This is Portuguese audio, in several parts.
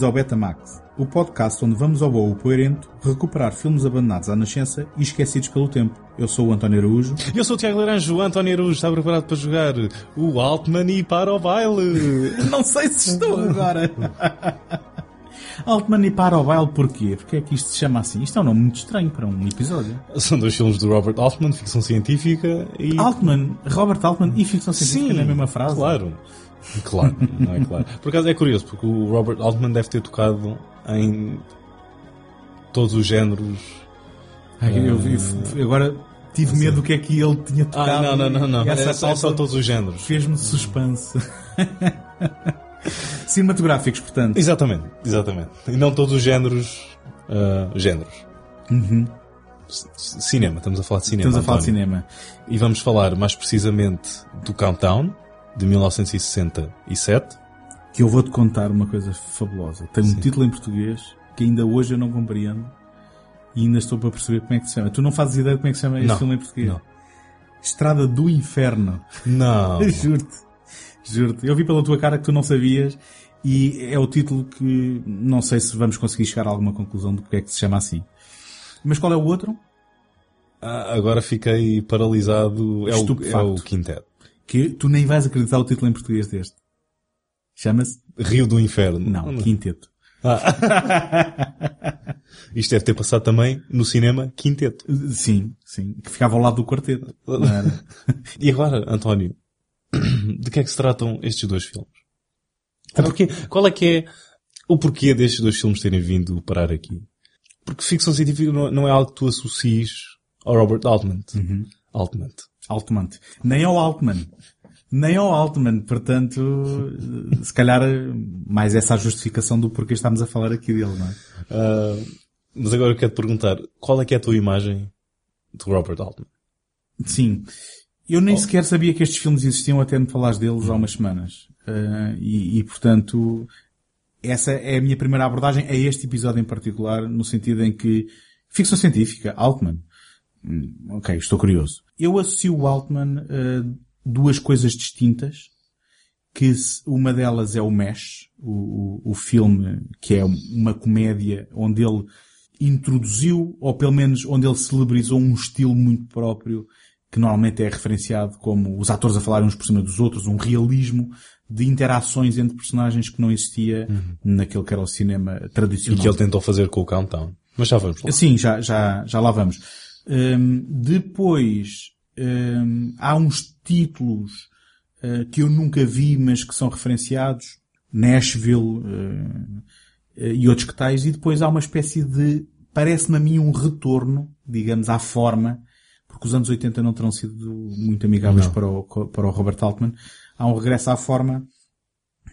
Bem-vindos ao Betamax, o podcast onde vamos ao bolo poerento recuperar filmes abandonados à nascença e esquecidos pelo tempo. Eu sou o António Araújo. E eu sou o Tiago Laranjo. O António Araújo está preparado para jogar o Altman e para o baile. Não sei se estou agora. Altman e para o baile porquê? Porque é que isto se chama assim? Isto é um nome muito estranho para um episódio. São dois filmes do Robert Altman, ficção científica e... Altman, Robert Altman e ficção científica Sim, na mesma frase. claro. Claro, não é claro. Por acaso é curioso, porque o Robert Altman deve ter tocado em todos os géneros. Ai, eu vi- agora tive medo do que é que ele tinha tocado. Ah, não, não, não, não. Essa É só, só todos os géneros. Fez-me suspense. Cinematográficos, portanto. Exatamente, exatamente. E não todos os géneros. ah, géneros. C- Cinema, estamos a falar de cinema. Uhum. Estamos a falar de António. cinema. E vamos falar mais precisamente do Countdown, de 1967. Que eu vou-te contar uma coisa fabulosa. Tem um título em português que ainda hoje eu não compreendo e ainda estou para perceber como é que se chama. Tu não fazes ideia de como é que se chama este Não, filme em português? não. Estrada do Inferno. Não. Juro-te. Juro-te. Eu vi pela tua cara que tu não sabias e é o título que não sei se vamos conseguir chegar a alguma conclusão do que é que se chama assim. Mas qual é o outro? Ah, agora fiquei paralisado. É o, é o quinteto. Que tu nem vais acreditar o título em português deste. Chama-se? Rio do Inferno. Não, Quinteto. Isto deve ter passado também no cinema Quinteto. Sim, sim. Que ficava ao lado do quarteto. Não? E agora, António, de que é que se tratam estes dois filmes? Ou porquê, qual é que é o porquê destes dois filmes terem vindo parar aqui? Porque ficção científica não, não é algo que tu associes ao Robert Altman. Altman. Altman. Nem ao Altman. Nem ao Altman. Portanto, se calhar mais essa a justificação do porquê estamos a falar aqui dele, não é? Ah, mas agora eu quero te perguntar, qual é que é a tua imagem de Robert Altman? Sim. Eu nem sequer sabia que estes filmes existiam até me falares deles há umas semanas. Ah, e, e, portanto, essa é a minha primeira abordagem a este episódio em particular, no sentido em que ficção científica, Altman. Hum, Ok, estou curioso. Eu associo o Altman a duas coisas distintas, que uma delas é o Mesh, o, o, o filme que é uma comédia onde ele introduziu, ou pelo menos onde ele celebrizou um estilo muito próprio, que normalmente é referenciado como os atores a falarem uns por cima dos outros, um realismo de interações entre personagens que não existia naquele que era o cinema E tradicional. que ele tentou fazer com o Countdown. Mas já vamos lá. Sim, já, já, já lá vamos. Hum, depois, hum, há uns títulos uh, que eu nunca vi, mas que são referenciados. Nashville uh, uh, e outros que tais. E depois há uma espécie de, parece-me a mim um retorno, digamos, à forma, porque os anos 80 não terão sido muito amigáveis para o, para o Robert Altman. Há um regresso à forma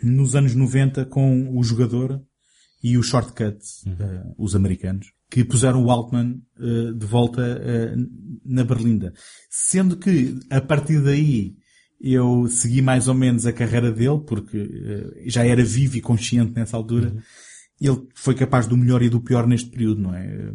nos anos 90 com o jogador e os shortcuts, eh, os americanos, que puseram o Altman eh, de volta eh, na Berlinda. Sendo que, a partir daí, eu segui mais ou menos a carreira dele, porque eh, já era vivo e consciente nessa altura. Ele foi capaz do melhor e do pior neste período, não é?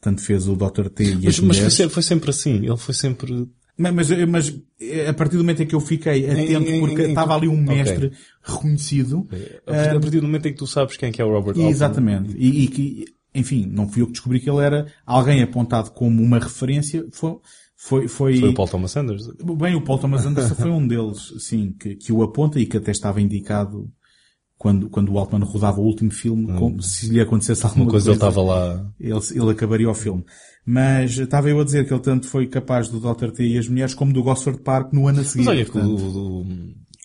Tanto fez o Dr. T e as Mas, mas foi, sempre, foi sempre assim. Ele foi sempre... Mas, mas, mas, a partir do momento em que eu fiquei atento, em- porque em- estava ali um mestre reconhecido, A partir, a partir do momento em que tu sabes quem é que é o Robert Altman. Exatamente. E, e que, enfim, não fui eu que descobri que ele era alguém apontado como uma referência. Foi, foi, foi, Foi o Paul Thomas Anderson. bem, o Paul Thomas Anderson foi um deles, sim, que, que o aponta e que até estava indicado quando, quando o Altman rodava o último filme, como se lhe acontecesse alguma Hum. Uma coisa, ele estava lá... ele, ele acabaria o filme. Mas estava eu a dizer que ele tanto foi capaz do Dr. T e as mulheres como do Gosford Park no ano a seguir. Mas olha portanto. o, o,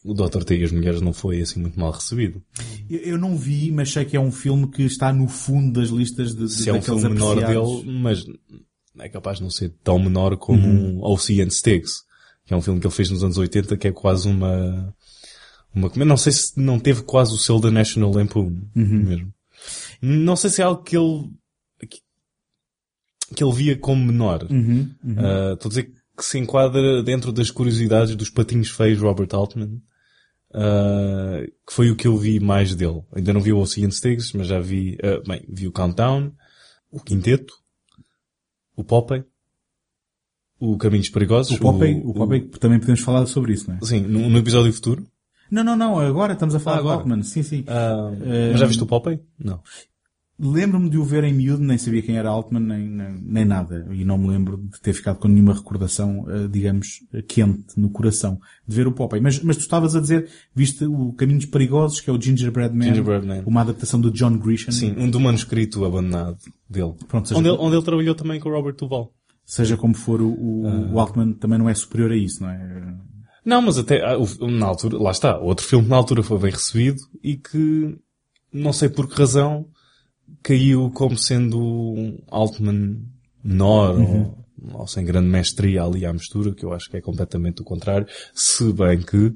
o Dr. T e as mulheres não foi assim muito mal recebido. Eu, eu não vi, mas sei que é um filme que está no fundo das listas de, de Se é um filme menor apreciados. dele, mas é capaz de não ser tão menor como Uhum. um Ocean que é um filme que ele fez nos anos 80 que é quase uma... uma não sei se não teve quase o selo da National Lampoon Uhum. mesmo. Não sei se é algo que ele que, ele via como menor. Uhum. Ah, Estou a dizer que se enquadra dentro das curiosidades dos patinhos feios Robert Altman, ah, que foi o que eu vi mais dele. Ainda não vi o Ocean Sticks, mas já vi, ah, bem, vi o Countdown, o Quinteto, o Popeye, o Caminhos Perigosos. O Popeye, o, Popeye também podemos falar sobre isso, não é? Sim, no, no episódio futuro. Não, não, não, agora estamos a falar Ah, de agora. Altman, sim, sim. Ah, mas já viste o Popeye? Não. Lembro-me de o ver em miúdo, nem sabia quem era Altman, nem, nem, nem nada. E não me lembro de ter ficado com nenhuma recordação, eh, digamos, eh, quente no coração de ver o Popeye. Mas, mas tu estavas a dizer, viste o Caminhos Perigosos, que é o Gingerbread Man, Gingerbread Man. uma adaptação do John Grisham. Sim, um do manuscrito abandonado dele. Pronto, Onde ele, onde ele trabalhou também com o Robert Duval. seja como for, o, o, Ah. o Altman também não é superior a isso, não é? Não, mas até, ah, na altura, lá está, outro filme na altura foi bem recebido e que, não sei por que razão, caiu como sendo um Altman menor ou, ou sem grande mestria ali à mistura, que eu acho que é completamente o contrário, se bem que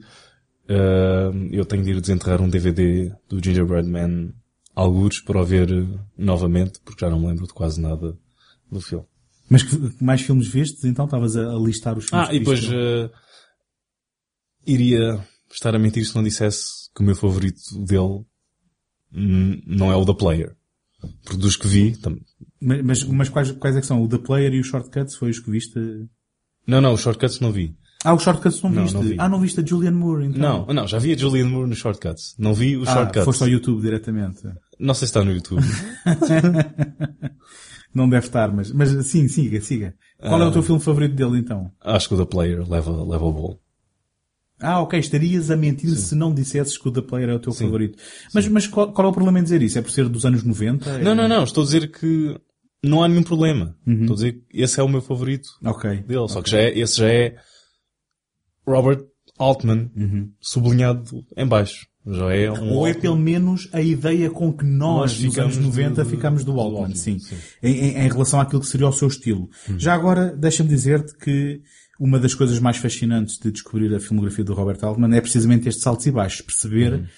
ah, eu tenho de ir desenterrar um DVD do Gingerbread Man algures para o ver novamente, porque já não me lembro de quase nada do filme. Mas que, mais filmes vistes? Então estavas a, listar os filmes Ah, e depois eh, iria estar a mentir se não dissesse que o meu favorito dele não é o The Player. Porque dos que vi, tam- Mas, mas, mas quais, quais é que são? O The Player e o Shortcuts foi os que viste? não, não, os Shortcuts não vi. Ah, os Shortcuts não Não, viste? não vi. Ah, não viste a Julianne Moore, então? Não, não, já vi a Julianne Moore nos Shortcuts. Não vi os Ah, Shortcuts. foste ao YouTube diretamente. Não sei se está no YouTube. Não deve estar, mas, mas sim, siga, siga. Qual é Ah. o teu filme favorito dele então? Acho que o The Player leva, leva o bolo. Ah, ok, estarias a mentir se não dissesses que o The Player é o teu favorito. Mas, mas qual, qual é o problema em dizer isso? É por ser dos anos 90? É- Não, não, não, estou a dizer que não há nenhum problema. Estou a dizer que esse é o meu favorito Ok. dele. Só que já é, esse já é Robert Altman sublinhado em baixo. Já é um Ou é pelo menos a ideia com que nós, Nós nos ficamos anos 90, do- ficamos do Altman, sim. sim. Em, em- em relação àquilo que seria o seu estilo. Já agora, deixa-me dizer-te que uma das coisas mais fascinantes de descobrir a filmografia do Robert Altman é precisamente estes saltos e baixos. Perceber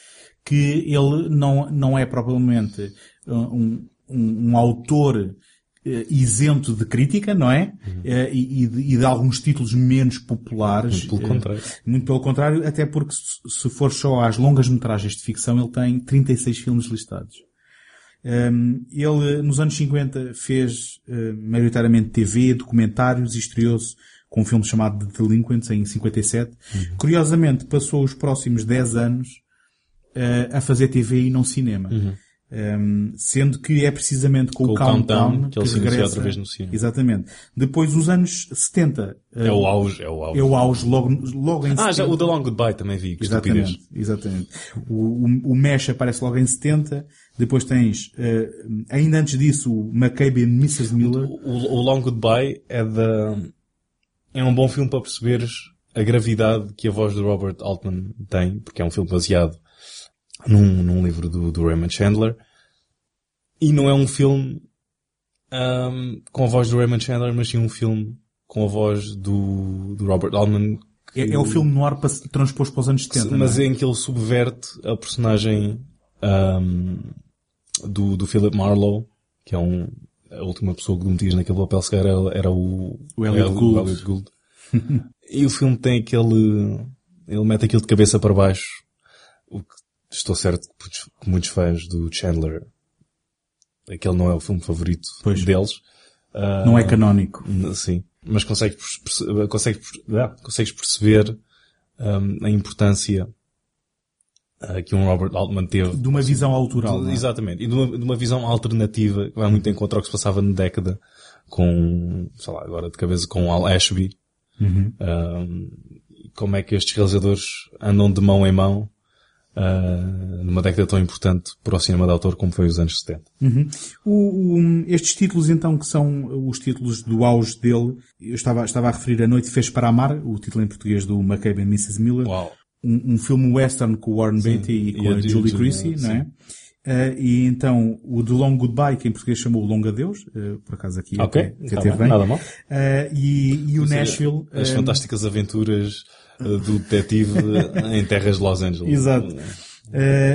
que ele não, não é propriamente uh, um, um, um autor eh, isento de crítica, não é? Eh, e, e de, e de alguns títulos menos populares. Muito pelo contrário. muito pelo contrário, até porque se for só às longas metragens de ficção, ele tem 36 filmes listados. Ele, nos anos 50, fez uh, maioritariamente TV, documentários e estreou-se com um filme chamado The Delinquents em 57. Curiosamente, passou os próximos 10 anos uh, a fazer TV e não cinema. Um, sendo que é precisamente com, Com o o Countdown, Countdown que ele se inicia regressa. outra vez no cinema. Exatamente. Depois, os anos 70. uh, É o auge, é o auge. é o auge logo, logo em Ah, já 70. o The Long Goodbye também vi, que estupidez. Exatamente, exatamente. O, o, o Mesh aparece logo em 70. Depois tens, eh, ainda antes disso, o McCabe e Mrs. Miller. O, o Long Goodbye é da... É um bom filme para perceberes a gravidade que a voz do Robert Altman tem, porque é um filme baseado num, num livro do, do Raymond Chandler. E não é um filme ahm, com a voz do Raymond Chandler, mas sim um filme com a voz do, do Robert Altman. que- É, é o filme noir para, transposto para os anos 70. mas é? em que ele subverte a personagem ahm, do, do Philip Marlowe, que é um, a última pessoa que metias naquele papel sequer era, era o, O Elliot Gould. Elliot Gould. e o filme tem aquele, ele mete aquilo de cabeça para baixo, o que estou certo que muitos- fãs do Chandler, aquele não é o filme favorito Pois. deles. Ah, Não é canónico. Sim. Mas consegues, consegues, ah, consegues perceber hum, a importância ah, que um Robert Altman teve. De uma visão autoral. De- é? Exatamente. E de uma, de uma visão alternativa que vai muito em contra ao que se passava na década com, sei lá, agora de cabeça com Al Ashby. Uhum. Hum, como é que estes realizadores andam de mão em mão ah, numa década tão importante para o cinema de autor como foi os anos 70. Uhum. O- o- estes títulos, então, que são os títulos do auge dele, eu estava, estava a referir A Noite Fez para Amar, o título em português do McCabe e Mrs. Miller. Uau. Um, um filme western com o Warren Beatty e com e a a Julie sim. não é? Eh, e então, o The Long Goodbye, que em português chamou o Longo Adeus, eh, por acaso aqui Ok. até, até Tá bem, bem. Nada mal. Eh, e, e o Nashville. As fantásticas aventuras uh, do detetive uh, em terras de Los Angeles. Exato.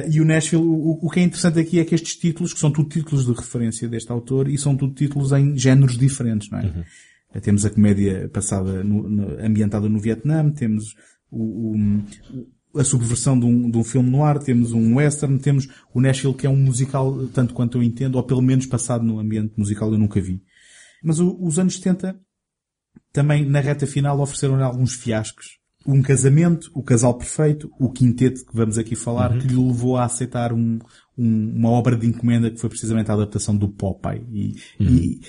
E o Nashville, o, o que é interessante aqui é que estes títulos, que são tudo títulos de referência deste autor, e são tudo títulos em géneros diferentes, não é? Uhum. Temos a comédia passada, no, no- ambientada no Vietnã, temos o, o- a subversão de um, de um filme no ar, temos um western, temos o Nashville que é um musical, tanto quanto eu entendo, ou pelo menos passado no ambiente musical eu nunca vi. Mas o- os anos 70 também na reta final ofereceram alguns fiascos. um casamento, o casal perfeito, o quinteto que vamos aqui falar, Uhum. que lhe levou a aceitar um, um- uma obra de encomenda que foi precisamente a adaptação do Popeye. E, Uhum. e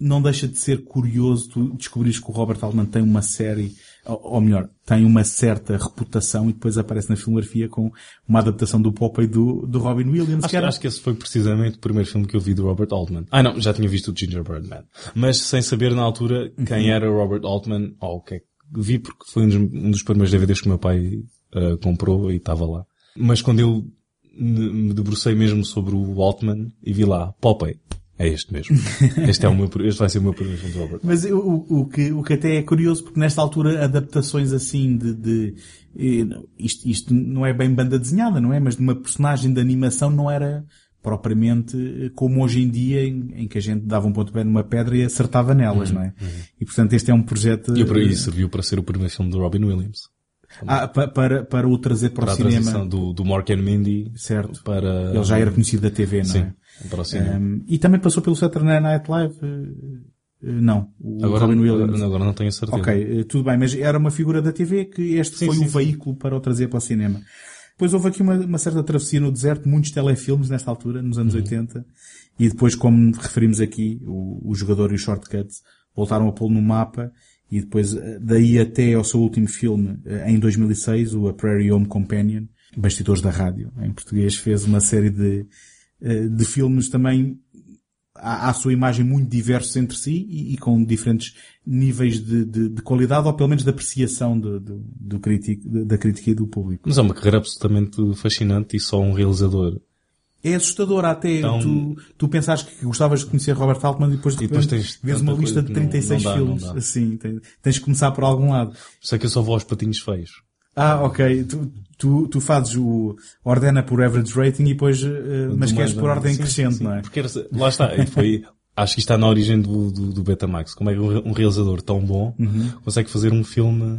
não deixa de ser curioso tu descobrires que o Robert Altman tem uma série, ou, ou melhor, tem uma certa reputação e depois aparece na filmografia com uma adaptação do Popeye do, do Robin Williams, Acho, que era... acho que esse foi precisamente o primeiro filme que eu vi do Robert Altman. Ah não, já tinha visto o Gingerbread Man. Mas sem saber na altura quem era o Robert Altman, ou o que é que vi porque foi um dos, um dos primeiros DVDs que o meu pai ah, comprou e estava lá. Mas quando eu me me debrucei mesmo sobre o Altman e vi lá, Popeye, é este mesmo. Este, é o meu, este vai ser o meu primeiro filme do Robert. Mas o, o, que, o que até é curioso, porque nesta altura adaptações assim de, de eh, isto, isto não é bem banda desenhada, não é? Mas de uma personagem de animação não era propriamente eh, como hoje em dia, em, em que a gente dava um pontapé numa pedra e acertava nelas, não é? E portanto este é um projeto... E por eh, aí serviu para ser o primeiro filme do Robin Williams. ah, pa- para, para o trazer para, Para o a cinema. do, do Mork and Mindy Certo. para... Ele já era conhecido da TV, não Sim, é? O. Um, e também passou pelo Saturday Night Live? eh, eh, não. O Agora, Robin Williams. agora não tenho certeza. Ok, eh, tudo bem, mas era uma figura da TV que este Sim, foi sim, o sim. veículo para o trazer para o cinema. Depois houve aqui uma, uma certa travessia no deserto, muitos telefilmes nesta altura, nos Uhum. anos 80, e depois, como referimos aqui, o, o jogador e os shortcuts voltaram a pô-lo no mapa, e depois, daí até ao seu último filme, em 2006, o A Prairie Home Companion, Bastidores da Rádio, em português, fez uma série de, de filmes também à, à sua imagem muito diversos entre si e, e com diferentes níveis de, de- de qualidade ou pelo menos de apreciação do, do, do crítico, de- da crítica e do público. Mas é uma carreira absolutamente fascinante e só um realizador. É assustador até Então- tu, tu pensares que gostavas de conhecer Robert Altman e depois de E depois tens vês uma lista de que não- 36 não dá, filmes. Assim, tens, tens de começar por algum lado. Isso é que eu só vou aos patinhos feios. Ah, ok. Tu, tu, tu fazes o, ordena por average rating e depois, eh, mas queres por ordem sim, crescente, sim, não é? Porque lá está, foi, acho que isto está na origem do, do, do Betamax. Como é que um um realizador tão bom Uhum. consegue fazer um filme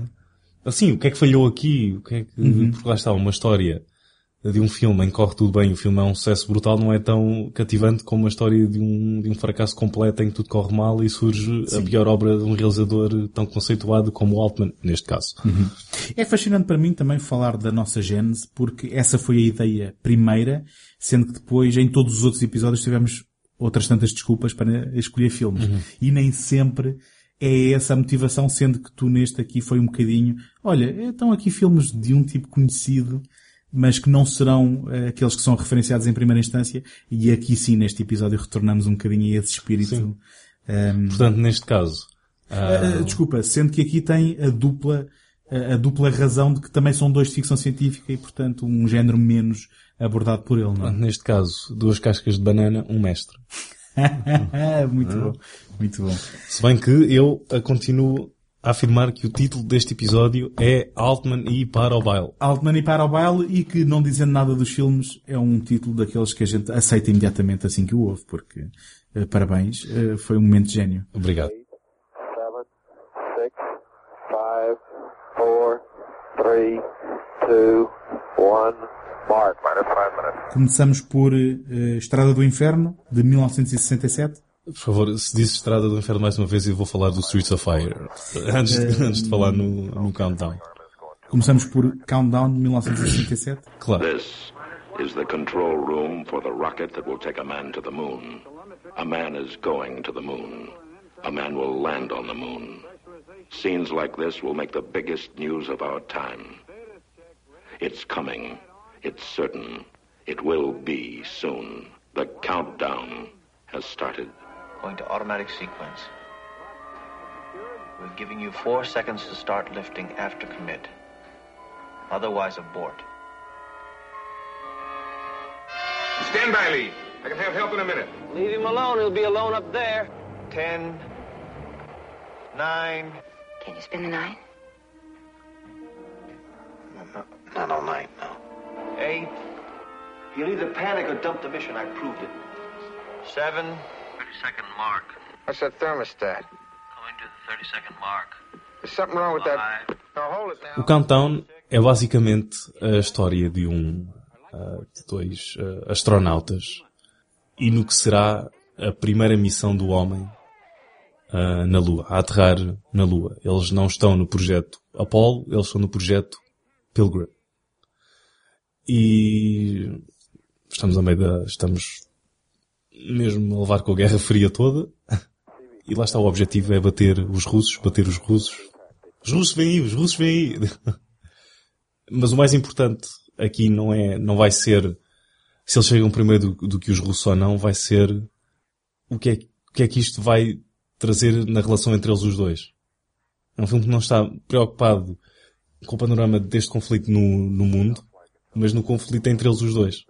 assim? O que é que falhou aqui? O que é que, Uhum. porque lá está, uma história de um filme em que corre tudo bem, o filme é um sucesso brutal, não é tão cativante como a história de um, de um fracasso completo em que tudo corre mal e surge a pior obra de um realizador tão conceituado como o Altman, neste caso. É fascinante para mim também falar da nossa gênese, porque essa foi a ideia primeira, sendo que depois, em todos os outros episódios, tivemos outras tantas desculpas para escolher filmes. E nem sempre é essa a motivação, sendo que tu neste aqui foi um bocadinho, olha, estão aqui filmes de um tipo conhecido, mas que não serão eh, aqueles que são referenciados em primeira instância, e aqui sim, neste episódio, retornamos um bocadinho a esse espírito. Sim. ehm, Portanto, neste caso, Uh, desculpa, sendo que aqui tem a dupla, a dupla razão de que também são dois de ficção científica e, portanto, um género menos abordado por ele, não é? neste caso, duas cascas de banana, um mestre. muito bom, muito bom. Se bem que eu continuo a afirmar que o título deste episódio é Altman e para o baile. Altman e para o baile e que, não dizendo nada dos filmes, é um título daqueles que a gente aceita imediatamente assim que o ouve, porque, uh, parabéns, uh, foi um momento de gênio. Obrigado. seven, six, five, four, three, two, one. Mark. Minus five minutes. Começamos por uh, Estrada do Inferno, de 1967. Por favor, se disse Estrada do Inferno mais uma vez, eu vou falar do Streets of Fire. Antes de, antes de falar no, no Countdown. Começamos por Countdown, de 1967. Claro. This is the control room for the rocket that will take a man to the moon. A man is going to the moon. A man will land on the moon. Scenes like this will make the biggest news of our time. It's coming. It's certain. It will be soon. The countdown has started. Going to automatic sequence. We're giving you four seconds to start lifting after commit. Otherwise, abort. Stand by, Lee. I can have help in a minute. Leave him alone. He'll be alone up there. Ten. Nine. Can you spend the night? No, not all night, no. Eight. You'll either panic or dump the mission. I proved it. Seven. 30 second mark. What's that thermostat? Coming to the 30 second mark. There's something wrong with that. Now hold it O. Countdown é basicamente a história de um, ah, de dois ah, astronautas e no que será a primeira missão do homem ah, na Lua, a aterrar na Lua. Eles não estão no projeto Apollo, eles estão no projeto Pilgrim. E estamos a meio da, estamos mesmo a levar com a Guerra Fria toda. E lá está o objetivo é bater os russos, bater os russos. Os russos vêm aí, os russos vêm aí. Mas o mais importante aqui não é, não vai ser se eles chegam primeiro do, do que os russos ou não, vai ser o que é, o que é que isto vai trazer na relação entre eles os dois. É um filme que não está preocupado com o panorama deste conflito no, no mundo, mas no conflito entre eles os dois.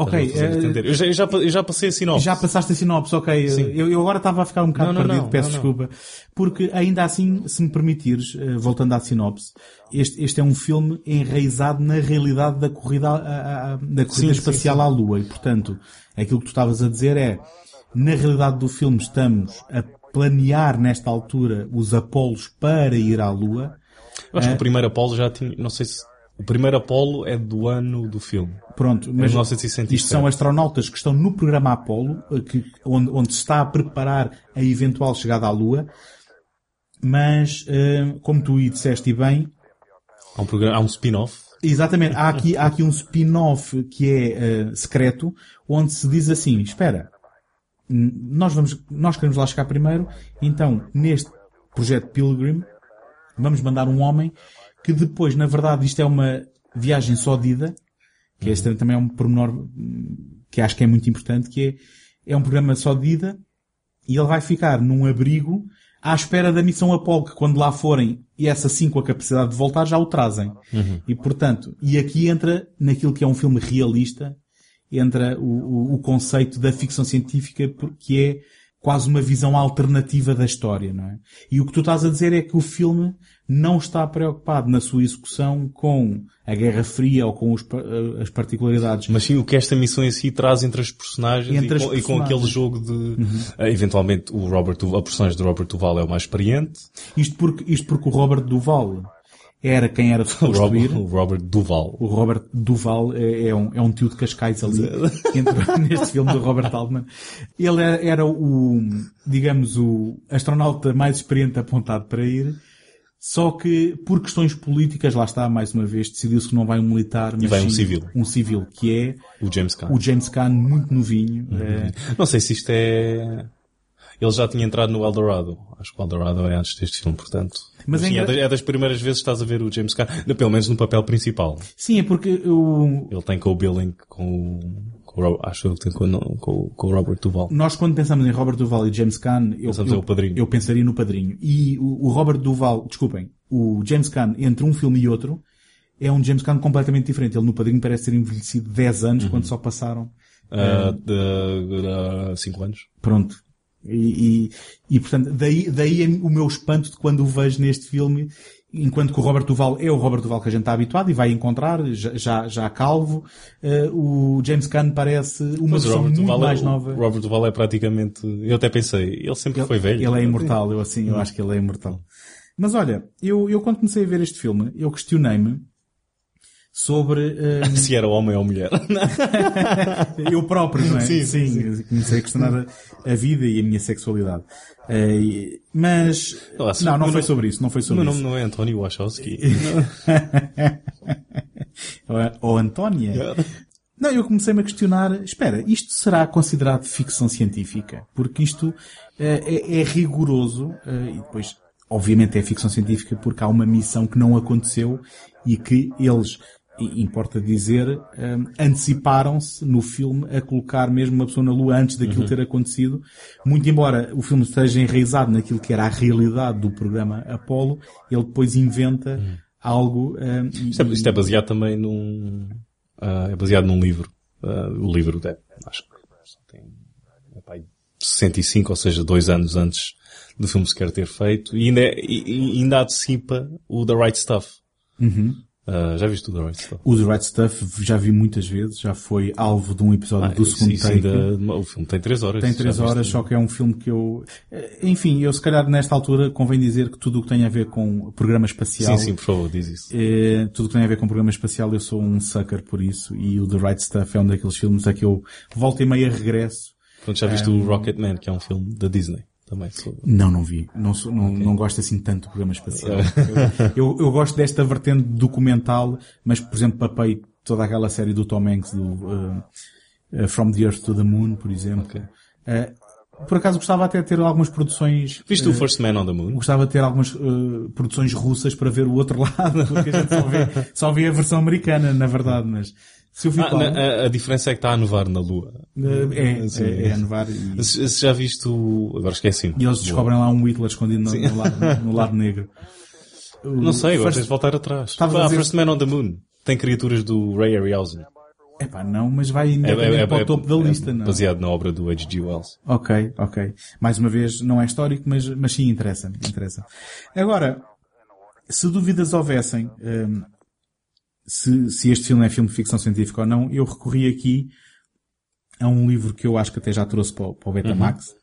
Ok, eh, eu, já, eu, já, eu já passei a sinopse. Já passaste a sinopse, ok. Sim. Eu, eu agora estava a ficar um bocado Não, não, perdido, não, peço desculpa. Porque ainda assim, se me permitires, eh, voltando à sinopse, este, este é um filme enraizado na realidade da corrida, a- a- da corrida Sim, sim, espacial sim. à Lua. E, portanto, aquilo que tu estavas a dizer é, na realidade do filme estamos a planear nesta altura os Apolos para ir à Lua. Eu acho É. que o primeiro Apolo já tinha, não sei se, o primeiro Apolo é do ano do filme. Pronto, mas 1967. isto são astronautas que estão no programa Apollo, eh, que, onde, onde se está a preparar a eventual chegada à Lua, mas, eh, como tu e disseste bem, Há um programa, há um spin-off. exatamente, há aqui, há aqui um spin-off que é eh, secreto, onde se diz assim, espera, nós vamos, nós queremos lá chegar primeiro, então, neste projeto Pilgrim, vamos mandar um homem que depois, na verdade, isto é uma viagem só de ida, que este também é um pormenor que acho que é muito importante, que é, é um programa só de ida, e ele vai ficar num abrigo à espera da missão Apollo, que quando lá forem, e essa sim com a capacidade de voltar, já o trazem. E portanto, e aqui entra naquilo que é um filme realista, entra o, o, o conceito da ficção científica, por- que é quase uma visão alternativa da história, não é? E o que tu estás a dizer é que o filme não está preocupado na sua execução com a Guerra Fria ou com os eh, as particularidades. Mas sim o que esta missão em si traz entre as personagens, Entre e, as com, e com personagens. aquele jogo de... eh, eventualmente o Robert, a personagem de Robert Duval é o mais experiente. Isto porque, isto porque o Robert Duval era quem era O suposto Robert, ir. o Robert Duval. O Robert Duval é, é um, é um tio de Cascais ali, que entrou neste filme do Robert Altman. Ele era, o, digamos, o astronauta mais experiente apontado para ir, só que por questões políticas, lá está, mais uma vez, decidiu-se que não vai um militar, mas vai um sim civil. Um civil, que é O James Caan. o James Caan, muito novinho. Uhum. eh, Não sei se isto é... Ele já tinha entrado no Eldorado. Acho que o Eldorado é antes deste filme, portanto. Mas é sim, é, engra- das, é das primeiras vezes que estás a ver o James Caan, pelo menos no papel principal. sim, é porque o, Ele tem com o Billing, com, o- com o, Ro- acho que tem com, o- com, com o Robert Duval. Nós, quando pensamos em Robert Duval e James Caan, eu, eu, eu pensaria no Padrinho. E o, o Robert Duval, desculpem, o James Caan, entre um filme e outro, é um James Caan completamente diferente. Ele no Padrinho parece ter envelhecido 10 anos Uhum. quando só passaram, Ah, de, de, cinco anos. pronto. E, e, e, portanto, daí, daí é o meu espanto de quando o vejo neste filme, enquanto que o Robert Duval é o Robert Duval que a gente está habituado e vai encontrar, já, já, calvo, eh, o James Caan parece uma Mas versão muito Duval, mais é, nova. o Robert Duval é praticamente, eu até pensei, ele sempre foi velho. Ele é imortal, eu assim, eu acho que ele é imortal. Mas olha, eu, eu quando comecei a ver este filme, eu questionei-me sobre eh, Se era homem ou mulher. eu próprio, não é? Sim, sim, comecei a questionar a, vida e a minha sexualidade. E- mas, se- não, não meu foi nome- sobre isso, não foi sobre meu isso. nome não é António Wachowski. Ou Antónia. Não, eu comecei-me a questionar, espera, isto será considerado ficção científica? Porque isto eh, é, é rigoroso, eh, e depois, obviamente é ficção científica porque há uma missão que não aconteceu e que eles, importa dizer, eh, anteciparam-se no filme a colocar mesmo uma pessoa na Lua antes daquilo ter acontecido. Muito embora o filme esteja enraizado naquilo que era a realidade do programa Apollo, ele depois inventa algo... eh, Isto é, isto é baseado também num, ah, é baseado num livro. Ah, o livro é, acho que tem, é, pá, aí 65, ou seja, dois anos antes do filme sequer ter feito, e ainda, é- e- ainda antecipa o The Right Stuff. Ah, já viste o The Right Stuff? O The Right Stuff já vi muitas vezes, já foi alvo de um episódio do Ah, Isso- segundo isso take. ainda- o filme tem três horas. Tem já três viste? horas, só que é um filme que eu... eh, Enfim, eu se calhar nesta altura convém dizer que tudo o que tem a ver com programa espacial... Sim, sim, por favor, diz isso. eh, tudo o que tem a ver com programa espacial eu sou um sucker por isso e o The Right Stuff é um daqueles filmes a que eu volta e meia regresso. Pronto, já viste o Rocketman, que é um filme da Disney. Também sou. Não, não vi. Não, sou- não, não gosto assim tanto de programa espacial. eu, eu gosto desta vertente documental, mas, por exemplo, papei toda aquela série do Tom Hanks, do uh, uh, From the Earth to the Moon, por exemplo. Uh, por acaso gostava até de ter algumas produções... Viste o First Man on the Moon? Gostava de ter algumas produções russas para ver o outro lado, porque a gente só vê, só vê a versão americana, na verdade, mas Ah, na- a, a diferença é que está a nevar na Lua. é, Sim. é, é a nevar e, Se, se já viste o... Agora esqueci. e eles descobrem lá um Hitler escondido no, no lado, no lado negro. Não sei, agora First- tens de voltar atrás. Estavas a Ah, dizer- First Man on the Moon. Tem criaturas do Ray Harryhausen. Epá, não, mas vai É, imediatamente para o topo da lista, não. baseado na obra do H.G. Wells. Ok, ok. Mais uma vez, não é histórico, mas, mas sim interessa interessa. Agora, se dúvidas houvessem, hum, se, se este filme é filme de ficção científica ou não, eu recorri aqui a um livro que eu acho que até já trouxe para, o- para o Betamax.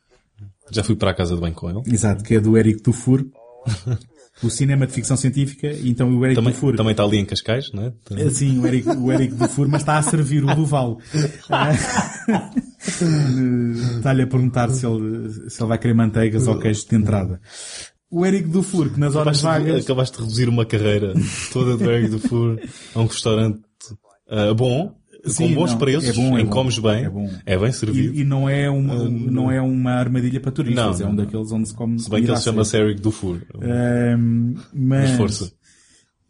Já fui para a casa de banho com ele. Exato, que é do Eric Dufour. o cinema de ficção científica, e então o Eric Também, Dufour. também está ali em Cascais, não é? Sim, o Eric, o Eric Dufour, mas está a servir o Duval. Está-lhe a perguntar se ele, se ele vai querer manteigas ou queijo de entrada. O Eric Dufour, que nas horas Acabaste, de, vagas... acabaste de reduzir uma carreira toda do Eric Dufour a um restaurante ah, bom, Sim, com bons não, preços, é bom, é em bom, comes bem, é bom. é bem servido. E, e não é uma, não é uma armadilha para turistas, Não, é um daqueles onde se come Se bem que ele a chama-se. Eric Dufour. Ahm, mas, Mas força.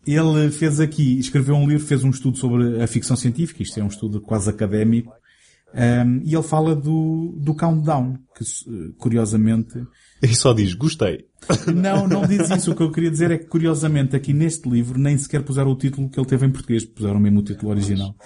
Ele fez aqui, escreveu um livro, fez um estudo sobre a ficção científica, isto é um estudo quase académico, ahm, e ele fala do, do Countdown, que curiosamente E só diz, gostei. Não, não diz isso. O que eu queria dizer é que, curiosamente, aqui neste livro nem sequer puseram o título que ele teve em português, puseram mesmo o título original.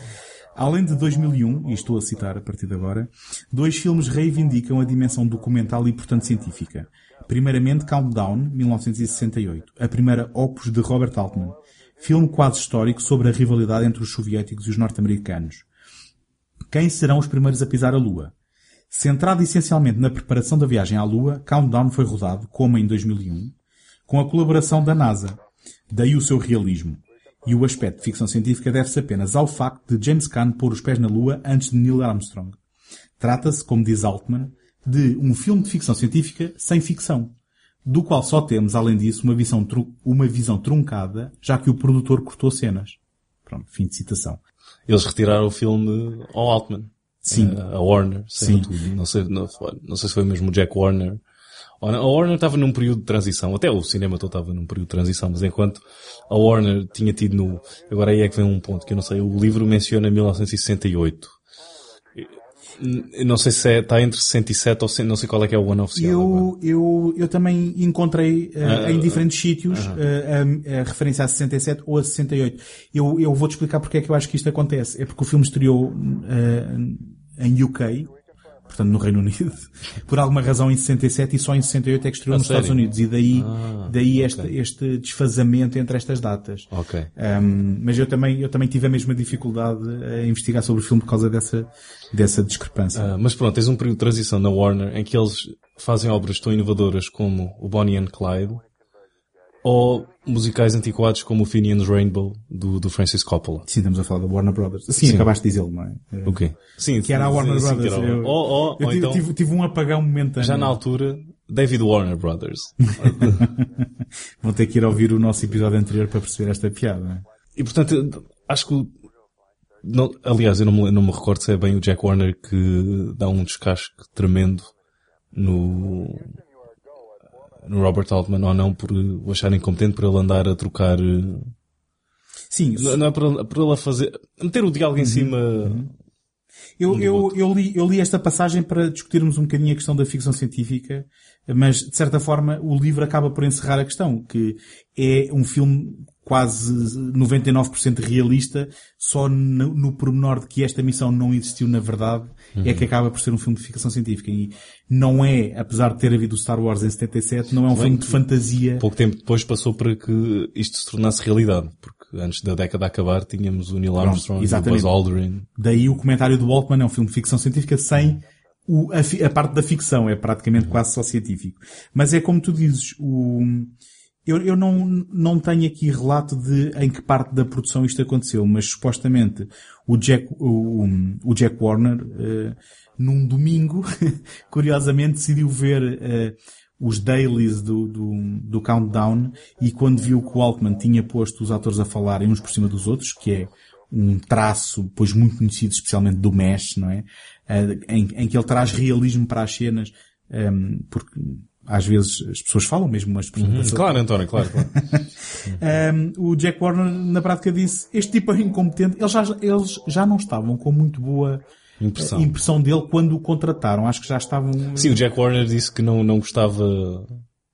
Além de 2001, e estou a citar a partir de agora, dois filmes reivindicam a dimensão documental e, portanto, científica. Primeiramente, Countdown, 1968, a primeira opus de Robert Altman, filme quase histórico sobre a rivalidade entre os soviéticos e os norte-americanos. Quem serão os primeiros a pisar a Lua? Centrado essencialmente na preparação da viagem à Lua, Countdown foi rodado, como em 2001, com a colaboração da NASA. Daí o seu realismo. E o aspecto de ficção científica deve-se apenas ao facto de James Caan pôr os pés na Lua antes de Neil Armstrong. Trata-se, como diz Altman, de um filme de ficção científica sem ficção, do qual só temos, além disso, uma visão, tru- uma visão truncada, já que o produtor cortou cenas. Pronto, fim de citação. Eles retiraram o filme ao Altman. Sim. Eh, A Warner. Sim. Tudo. Não, sei, não, não sei se foi mesmo o Jack Warner. A Warner estava num período de transição. Até o cinema todo estava num período de transição. Mas enquanto a Warner tinha tido no... Agora aí é que vem um ponto que eu não sei. O livro menciona 1968. Não sei se é, está entre 67 ou 100, não sei qual é que é o ano oficial. Eu, eu, eu também encontrei eh, Ah, em diferentes sítios eh, a, a referência a 67 ou a 68. Eu, eu vou-te explicar porque é que eu acho que isto acontece. É porque o filme estreou eh, em UK, portanto no Reino Unido, por alguma razão em 67 e só em 68 é que estreou nos Estados sério? Unidos. E daí, Ah, daí este, ok. este desfazamento entre estas datas. Ok. Um, mas eu também, eu também tive a mesma dificuldade a investigar sobre o filme por causa dessa, dessa discrepância. Ah, mas pronto, tens um período de transição na Warner em que eles fazem obras tão inovadoras como o Bonnie and Clyde ou musicais antiquados como o Finian's Rainbow do, do Francis Coppola. Sim, estamos a falar da Warner Brothers. Sim, Sim. acabaste de dizê-lo, não é? O quê? Sim, Que era a Warner sim, sim, Brothers. era a- Eu, Ou, ou, eu ou então, tive, tive um apagão momentâneo. já na altura, David Warner Brothers. Vão ter que ir ouvir o nosso episódio anterior para perceber esta piada. é? E portanto, acho que não- aliás, eu não me, não me recordo se é bem o Jack Warner que dá um descasque tremendo no, no Robert Altman ou não por o achar incompetente por ele andar a trocar eh, Sim, Não, não é por, ele- por ele a fazer. meter o diálogo em cima. eu, um eu, eu, li, eu li esta passagem para discutirmos um bocadinho a questão da ficção científica, mas de certa forma o livro acaba por encerrar a questão, que é um filme quase 99% realista, só no, no pormenor de que esta missão não existiu na verdade, é que acaba por ser um filme de ficção científica. E não é, apesar de ter havido o Star Wars em 77, não é um filme de fantasia. Pouco tempo depois passou para que isto se tornasse realidade. Porque antes da década acabar tínhamos o Neil Armstrong e o. Buzz Aldrin. Daí o comentário do Waltman é um filme de ficção científica sem o- a, a parte da ficção, é praticamente quase só científico. Mas é como tu dizes, o, eu, eu não, não tenho aqui relato de em que parte da produção isto aconteceu, mas supostamente o Jack, o, o Jack Warner, uh, num domingo, curiosamente decidiu ver uh, os dailies do, do, do Countdown e quando viu que o Altman tinha posto os atores a falarem uns por cima dos outros, que é um traço, pois muito conhecido especialmente do Mesh, não é? Uh, em, em que ele traz realismo para as cenas, um, porque às vezes as pessoas falam mesmo umas uhum, Claro, António, claro. claro. um, o Jack Warner na prática disse, este tipo é incompetente, eles já, eles já não estavam com muito boa impressão. impressão dele quando o contrataram. Acho que já estavam... Sim, o Jack Warner disse que não, não gostava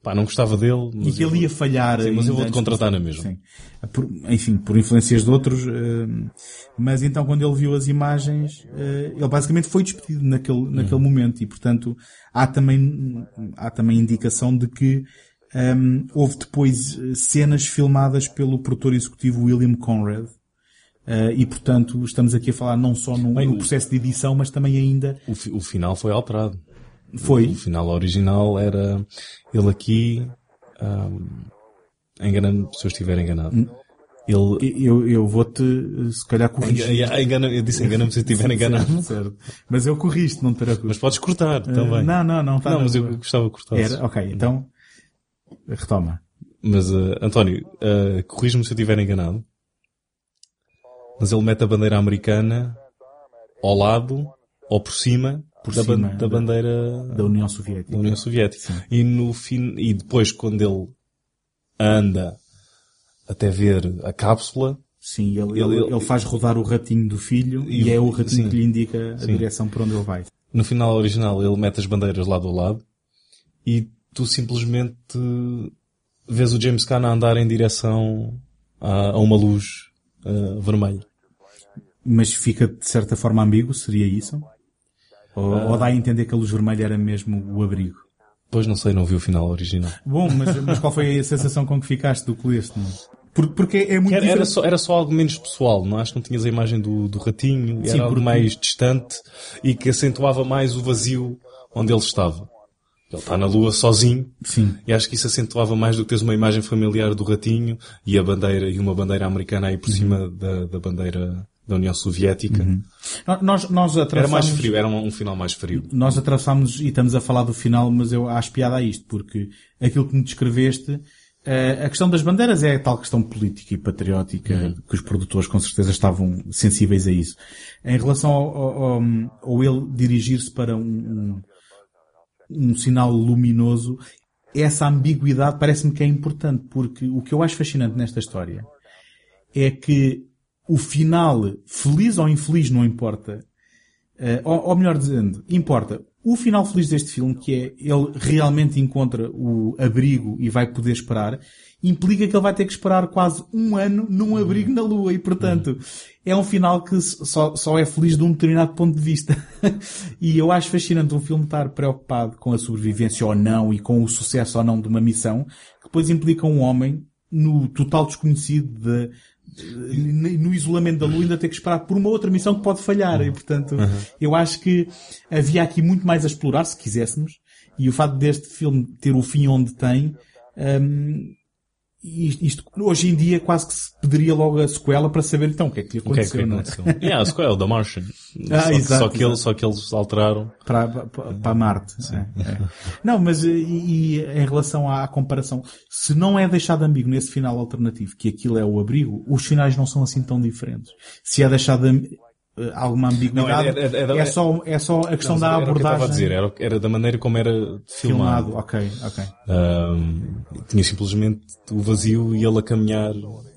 pá, não gostava dele. e que ele ia falhar. Sim, mas eu vou-te contratar na mesma. Sim. Por, enfim, por influências de outros. Uh, mas então quando ele viu as imagens, uh, ele basicamente foi despedido naquele, hum. naquele momento e portanto há também, há também indicação de que um, houve depois cenas filmadas pelo produtor executivo William Conrad. Uh, e portanto estamos aqui a falar não só no, Bem, no processo de edição, mas também ainda... O, o final foi alterado. Foi. O final original era ele aqui, um, engana-me se eu estiver enganado. Hum. Ele... Eu, eu vou-te, se calhar, corrigir. Engana, eu disse engana-me se eu estiver enganado. Certo, certo. Mas eu corriste, não te preocupes. Mas podes cortar uh, também. Não, não, não. Tá não, mas eu gostava de cortar. Era, ok, então, retoma. Mas, uh, António, uh, corrige-me se eu estiver enganado. Mas ele mete a bandeira americana ao lado, ou por cima, por da, cima da bandeira da União Soviética. Da União Soviética. E no fim, e depois quando ele anda até ver a cápsula, Sim, ele, ele, ele, ele faz rodar o ratinho do filho e, e é o ratinho sim, que lhe indica a sim. direção por onde ele vai. No final original ele mete as bandeiras lado a lado e tu simplesmente vês o James Caan andar em direção a, a uma luz uh, vermelha. Mas fica de certa forma ambíguo, seria isso? Ou, uh... ou dá a entender que a luz vermelha era mesmo o abrigo? Pois não sei, não vi o final original. Bom, mas, mas qual foi a sensação com que ficaste do que leste? Por, porque é muito era, era, só, era só algo menos pessoal, não acho que não tinhas a imagem do, do ratinho, Sim, era algo porque... mais distante e que acentuava mais o vazio onde ele estava. Ele está na lua sozinho. Sim. E acho que isso acentuava mais do que teres uma imagem familiar do ratinho e a bandeira, e uma bandeira americana aí por uhum. cima da, da bandeira da União Soviética. Uhum. Nós, nós Era mais frio, era um, um, final mais frio. Nós atravessámos e estamos a falar do final, mas eu acho piada a isto, porque aquilo que me descreveste, uh, a questão das bandeiras é a tal questão política e patriótica, uhum. que os produtores com certeza estavam sensíveis a isso. Em relação ao, ao, ao ele dirigir-se para um, um, um sinal luminoso, essa ambiguidade parece-me que é importante, porque o que eu acho fascinante nesta história é que o final, feliz ou infeliz, não importa. Uh, ou, ou, melhor dizendo, importa. O final feliz deste filme, que é ele realmente encontra o abrigo e vai poder esperar, implica que ele vai ter que esperar quase um ano num abrigo na Lua e, portanto, é um final que só, só é feliz de um determinado ponto de vista. e eu acho fascinante um filme estar preocupado com a sobrevivência ou não e com o sucesso ou não de uma missão, que depois implica um homem no total desconhecido de, no isolamento da Lua ainda ter que esperar por uma outra missão que pode falhar. E, portanto, uhum. eu acho que havia aqui muito mais a explorar, se quiséssemos. E o facto deste filme ter o fim onde tem, um, isto, hoje em dia quase que se pediria logo a sequela para saber então o que é que lhe aconteceu. O que é que aconteceu? yeah, a sequela da Martian. Ah, só, exato, só, que Ele, só que eles alteraram. Para, para, para Marte. É, é. Não, mas e, e, em relação à comparação, se não é deixado ambíguo nesse final alternativo que aquilo é o abrigo, os finais não são assim tão diferentes. Se é deixado alguma ambiguidade. Não, era, era, é, só, é só a questão não, da abordagem. Era que dizer, era, era da maneira como era filmado. filmado. Ok, ok. Um, tinha simplesmente o vazio e ele a caminhar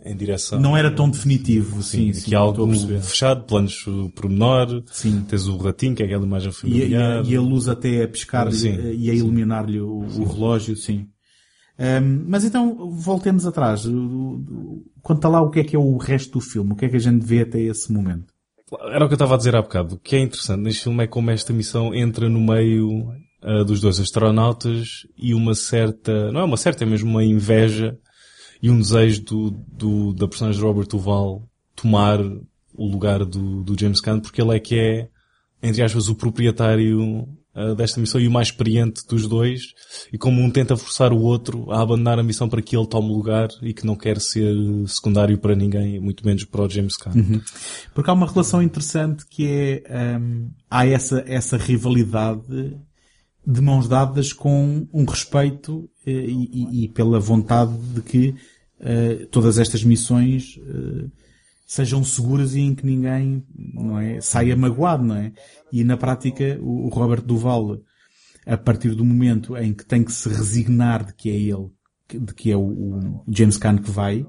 em direção. Não era tão definitivo, sim. sim, sim algo fechado, planos por menor. Sim. Tens o ratinho, que é aquela imagem familiar. E, e, e a luz até a piscar e a iluminar-lhe o, o, relógio, sim. Um, mas então, voltemos atrás. Conta lá o que é que é o resto do filme. O que é que a gente vê até esse momento. Era o que eu estava a dizer há bocado. O que é interessante neste filme é como esta missão entra no meio uh, dos dois astronautas e uma certa, não é uma certa, é mesmo uma inveja e um desejo do, do da personagem de Robert Duval tomar o lugar do, do James Caan porque ele é que é, entre aspas, o proprietário uh, desta missão e o mais experiente dos dois, e como um tenta forçar o outro a abandonar a missão para que ele tome lugar e que não quer ser secundário para ninguém, muito menos para o James Caan. Uhum. Porque há uma relação interessante que é, um, há essa, essa rivalidade de mãos dadas com um respeito e, e, e pela vontade de que uh, todas estas missões uh, sejam seguras e em que ninguém não é, saia magoado, não é? E na prática, o, o Robert Duval, a partir do momento em que tem que se resignar de que é ele, de que é o, o James Caan que vai,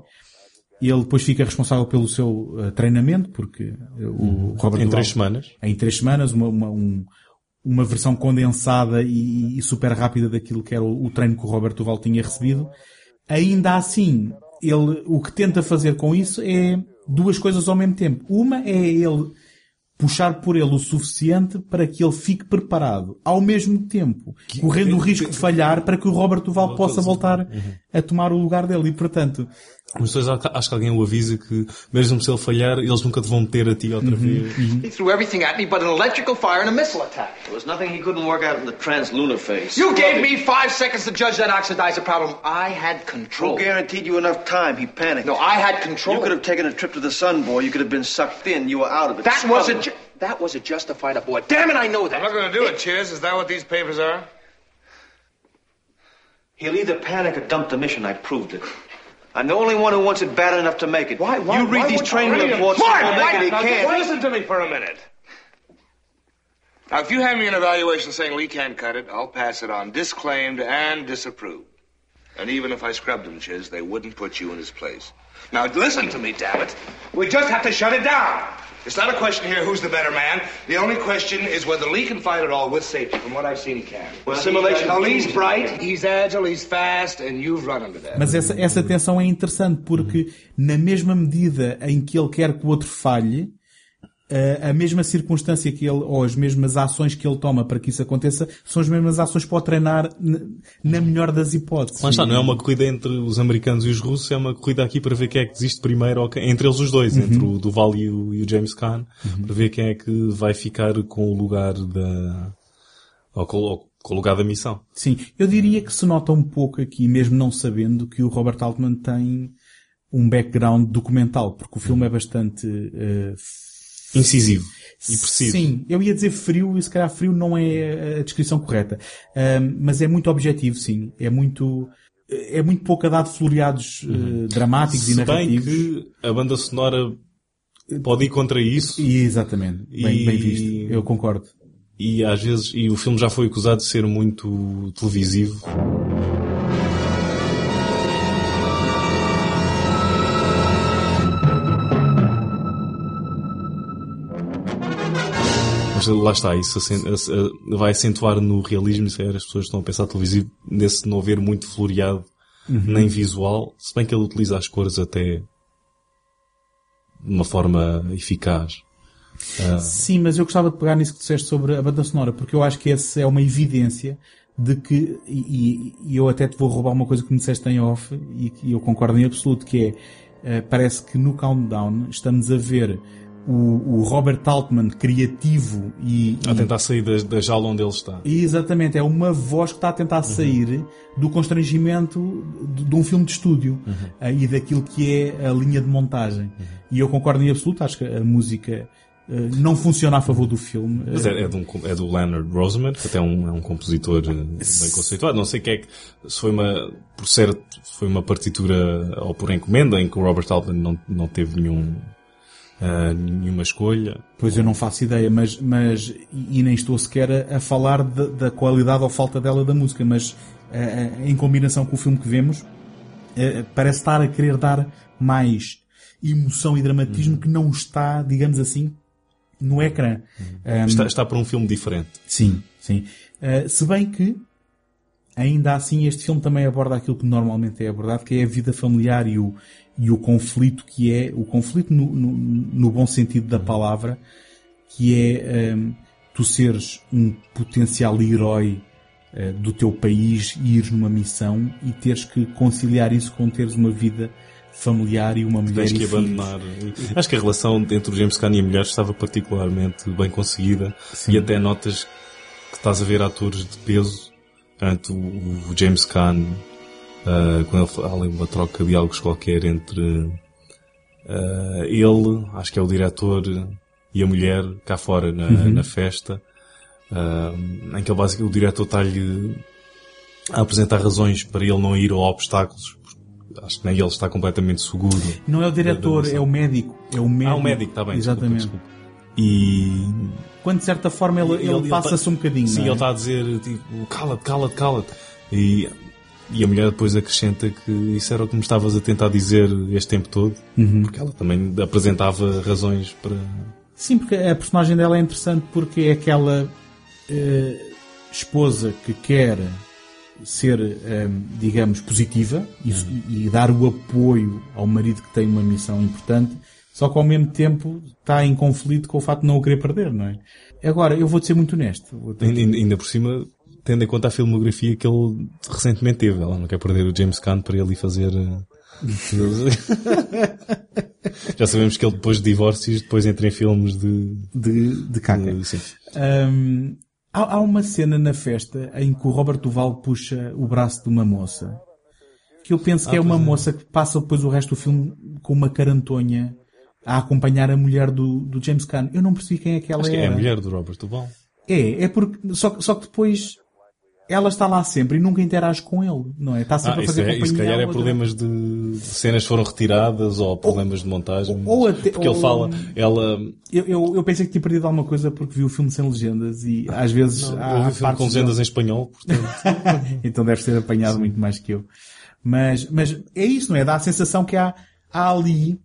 ele depois fica responsável pelo seu uh, treinamento, porque o Robert Em Duval, três semanas. em três semanas, uma, uma, um- uma versão condensada e, e super rápida daquilo que era o, o treino que o Robert Duval tinha recebido. Ainda assim, ele, o que tenta fazer com isso é duas coisas ao mesmo tempo. Uma é ele puxar por ele o suficiente para que ele fique preparado, ao mesmo tempo, correndo o risco de falhar para que o Robert Duval possa voltar a tomar o lugar dele. E, portanto, Mas depois acho que alguém o avisa que, mesmo se ele falhar, eles nunca te vão meter a ti outra vez. He threw everything at me but an electrical fire and a missile attack. There was nothing he couldn't work out in the translunar phase. You gave me five seconds to judge that oxidizer problem. I had control. Who guaranteed you enough time? He panicked. No, I had control. You could have taken a trip to the sun, boy. You could have been sucked in. You were out of it. That was a ju- that was a justified abort. Damn it, I know that. I'm not going to do it, Cheers. Is that what these papers are? He'll either panic or dump the mission. I proved it. I'm the only one who wants it bad enough to make it. Why- why- you read why these would- training Wait a minute. reports. Mark, He'll make why- it. He Now, can't. just listen to me for a minute. Now, if you hand me an evaluation saying Lee can't cut it, I'll pass it on disclaimed and disapproved. And even if I scrubbed him, Chiz, they wouldn't put you in his place. Now, listen to me, damn it. We just have to shut it down. It's not a question here who's the better man. The only question is whether Lee can fight it all with safety. From what I've seen, he can. Well, simulation- Now, Lee's bright, he's agile, he's fast, and you've run into that. Mas essa, essa tensão é interessante porque na mesma medida em que ele quer que o outro falhe, a mesma circunstância que ele, ou as mesmas ações que ele toma para que isso aconteça, são as mesmas ações para o treinar na melhor das hipóteses. Lá está, não é uma corrida entre os americanos e os russos, é uma corrida aqui para ver quem é que desiste primeiro, ou entre eles os dois, entre o Duval e o, e o James Caan, para ver quem é que vai ficar com o lugar da, ou com, ou com o lugar da missão. Sim, eu diria que se nota um pouco aqui, mesmo não sabendo, que o Robert Altman tem um background documental, porque o filme é bastante eh, Incisivo e preciso. Sim, eu ia dizer frio e se calhar frio não é a descrição correta. Mas é muito objetivo, sim. É muito, é muito pouco a dar de floreados eh, dramáticos e Se bem narrativos. que a banda sonora pode ir contra isso E, exatamente. Bem, E- bem visto. Eu concordo. e às vezes, e o filme já foi acusado de ser muito televisivo. Mas lá está, isso ace- vai acentuar no realismo, se calhar as pessoas estão a pensar televisivo, nesse não ver muito floreado, nem visual, se bem que ele utiliza as cores até de uma forma eficaz. Sim, mas eu gostava de pegar nisso que disseste sobre a banda sonora, porque eu acho que essa é uma evidência de que, e, e eu até te vou roubar uma coisa que me disseste em off, e que eu concordo em absoluto, que é, eh, parece que no Countdown estamos a ver o, o Robert Altman criativo e, A tentar sair da, da jaula onde ele está. Exatamente, é uma voz que está a tentar sair do constrangimento de, de um filme de estúdio eh, e daquilo que é a linha de montagem. E eu concordo em absoluto, acho que a música eh, não funciona a favor do filme. Mas é, é, um, é do Leonard Rosenman, que até é um, é um compositor eh, bem conceituado. Não sei que é que, se foi uma, por certo, foi uma partitura ou por encomenda em que o Robert Altman não, não teve nenhum, eh, nenhuma escolha. Pois eu não faço ideia, mas, mas e nem estou sequer a, a falar da, da qualidade ou falta dela da música, mas eh, em combinação com o filme que vemos, eh, parece estar a querer dar mais emoção e dramatismo que não está, digamos assim, no ecrã. Um, Está, está para um filme diferente. Sim, sim. Uh, se bem que, ainda assim, este filme também aborda aquilo que normalmente é abordado, que é a vida familiar e o, e o conflito que é, o conflito no, no, no bom sentido da palavra, que é um, tu seres um potencial herói uh, do teu país e ires numa missão e teres que conciliar isso com teres uma vida familiar e uma mulher Tens que abandonar. Acho que a relação entre o James Caan e a mulher estava particularmente bem conseguida Sim. e até notas que estás a ver atores de peso, portanto, o, James Caan, uh, quando ele fala uma troca de diálogos qualquer entre uh, ele, acho que é o diretor, e a mulher cá fora na, Uhum. na festa, uh, em que ele basicamente, o diretor está-lhe a apresentar razões para ele não ir a obstáculos. Acho que nem ele está completamente seguro. Não é o diretor, é o médico. É o médico. Ah, o médico, está bem. desculpa, Exatamente. desculpa. E Quando de certa forma ele, ele, passa-se um bocadinho. Sim, é? ele está a dizer, tipo, cala-te, cala-te, cala-te. E, e a mulher depois acrescenta que isso era o que me estavas a tentar dizer este tempo todo. Uhum. Porque ela também apresentava razões para... Sim, porque a personagem dela é interessante porque é aquela eh, esposa que quer ser, eh, digamos, positiva e, e dar o apoio ao marido que tem uma missão importante, só que ao mesmo tempo está em conflito com o facto de não o querer perder, não é? Agora, eu vou-te ser muito honesto. Vou ter- Ainda, ainda por cima, tendo em conta a filmografia que ele recentemente teve. Ela não quer perder o James Caan para ele fazer... eh, Já sabemos que ele depois de divórcios, depois entra em filmes de... de, de caca. de-. Hum, há, há uma cena na festa em que o Robert Duval puxa o braço de uma moça. Que eu penso que Ah, é uma é. moça que passa depois o resto do filme com uma carantonha a acompanhar a mulher do, do James Caan. Eu não percebi quem é que ela Acho que é era. a mulher do Robert Duval. É, é porque, só, que- só que depois ela está lá sempre e nunca interage com ele, não é? Está sempre Ah, a isso, fazer é, companhia. isso se calhar é problemas de, de cenas foram retiradas ou problemas de montagem. ou até- porque ou- ele fala, ela, Eu, eu, eu pensei que tinha perdido alguma coisa porque vi o filme sem legendas e às vezes eu há vi o filme com legendas em espanhol, portanto, então deve ser apanhado muito mais que eu. Mas, mas é isso, não é? Dá a sensação que há, há ali,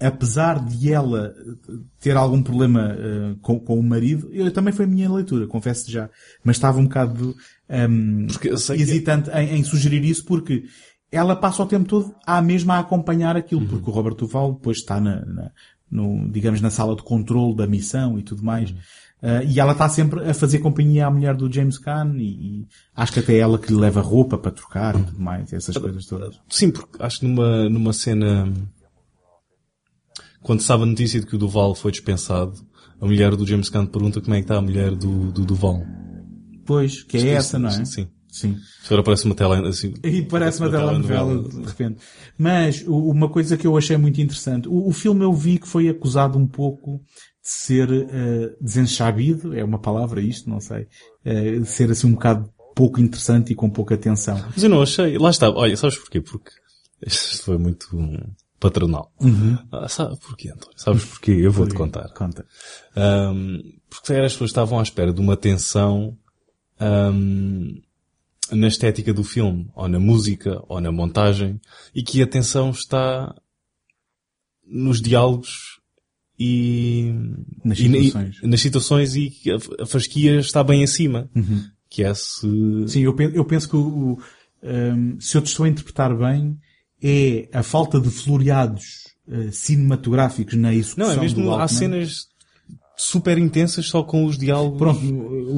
apesar de ela eh, ter algum problema eh, com, com o marido, eu também foi a minha leitura, confesso já, mas estava um bocado ehm, Porque eu sei que- hesitante em, em sugerir isso porque ela passa o tempo todo à mesma a acompanhar aquilo, Uhum. porque o Robert Duval depois está na, na- no, digamos, na sala de controle da missão e tudo mais. Uhum. Uh, e ela está sempre a fazer companhia à mulher do James Caan e, e acho que até é ela que lhe leva roupa para trocar e tudo mais, essas coisas todas. sim, porque acho que numa, numa cena, quando sabe a notícia de que o Duval foi dispensado, a mulher do James Caan pergunta como é que está a mulher do, do Duval. Pois, que é essa, não é? Sim. Sim. Agora parece uma tela, assim, E parece uma telenovela, de repente. Mas, uma coisa que eu achei muito interessante, o, o filme eu vi que foi acusado um pouco de ser uh, desenchabido, é uma palavra isto, não sei, uh, de ser assim um bocado pouco interessante e com pouca atenção. Mas eu não achei. Lá está. Olha, sabes porquê? Porque isto foi muito patronal. Ah, sabe porquê, António? Sabes porquê? Eu vou-te contar. Conta. Ahm, porque se calhar as pessoas estavam à espera de uma tensão ahm, na estética do filme, ou na música, ou na montagem, e que a tensão está nos diálogos e Nas e- e- situações. nas situações e que a, fasquia está bem acima. Que é se... Sim, eu, pen- eu penso que o, o, um, se eu te estou a interpretar bem, é a falta de floreados uh, cinematográficos na execução Não, é mesmo, do há cenas super intensas só com os diálogos. Pronto,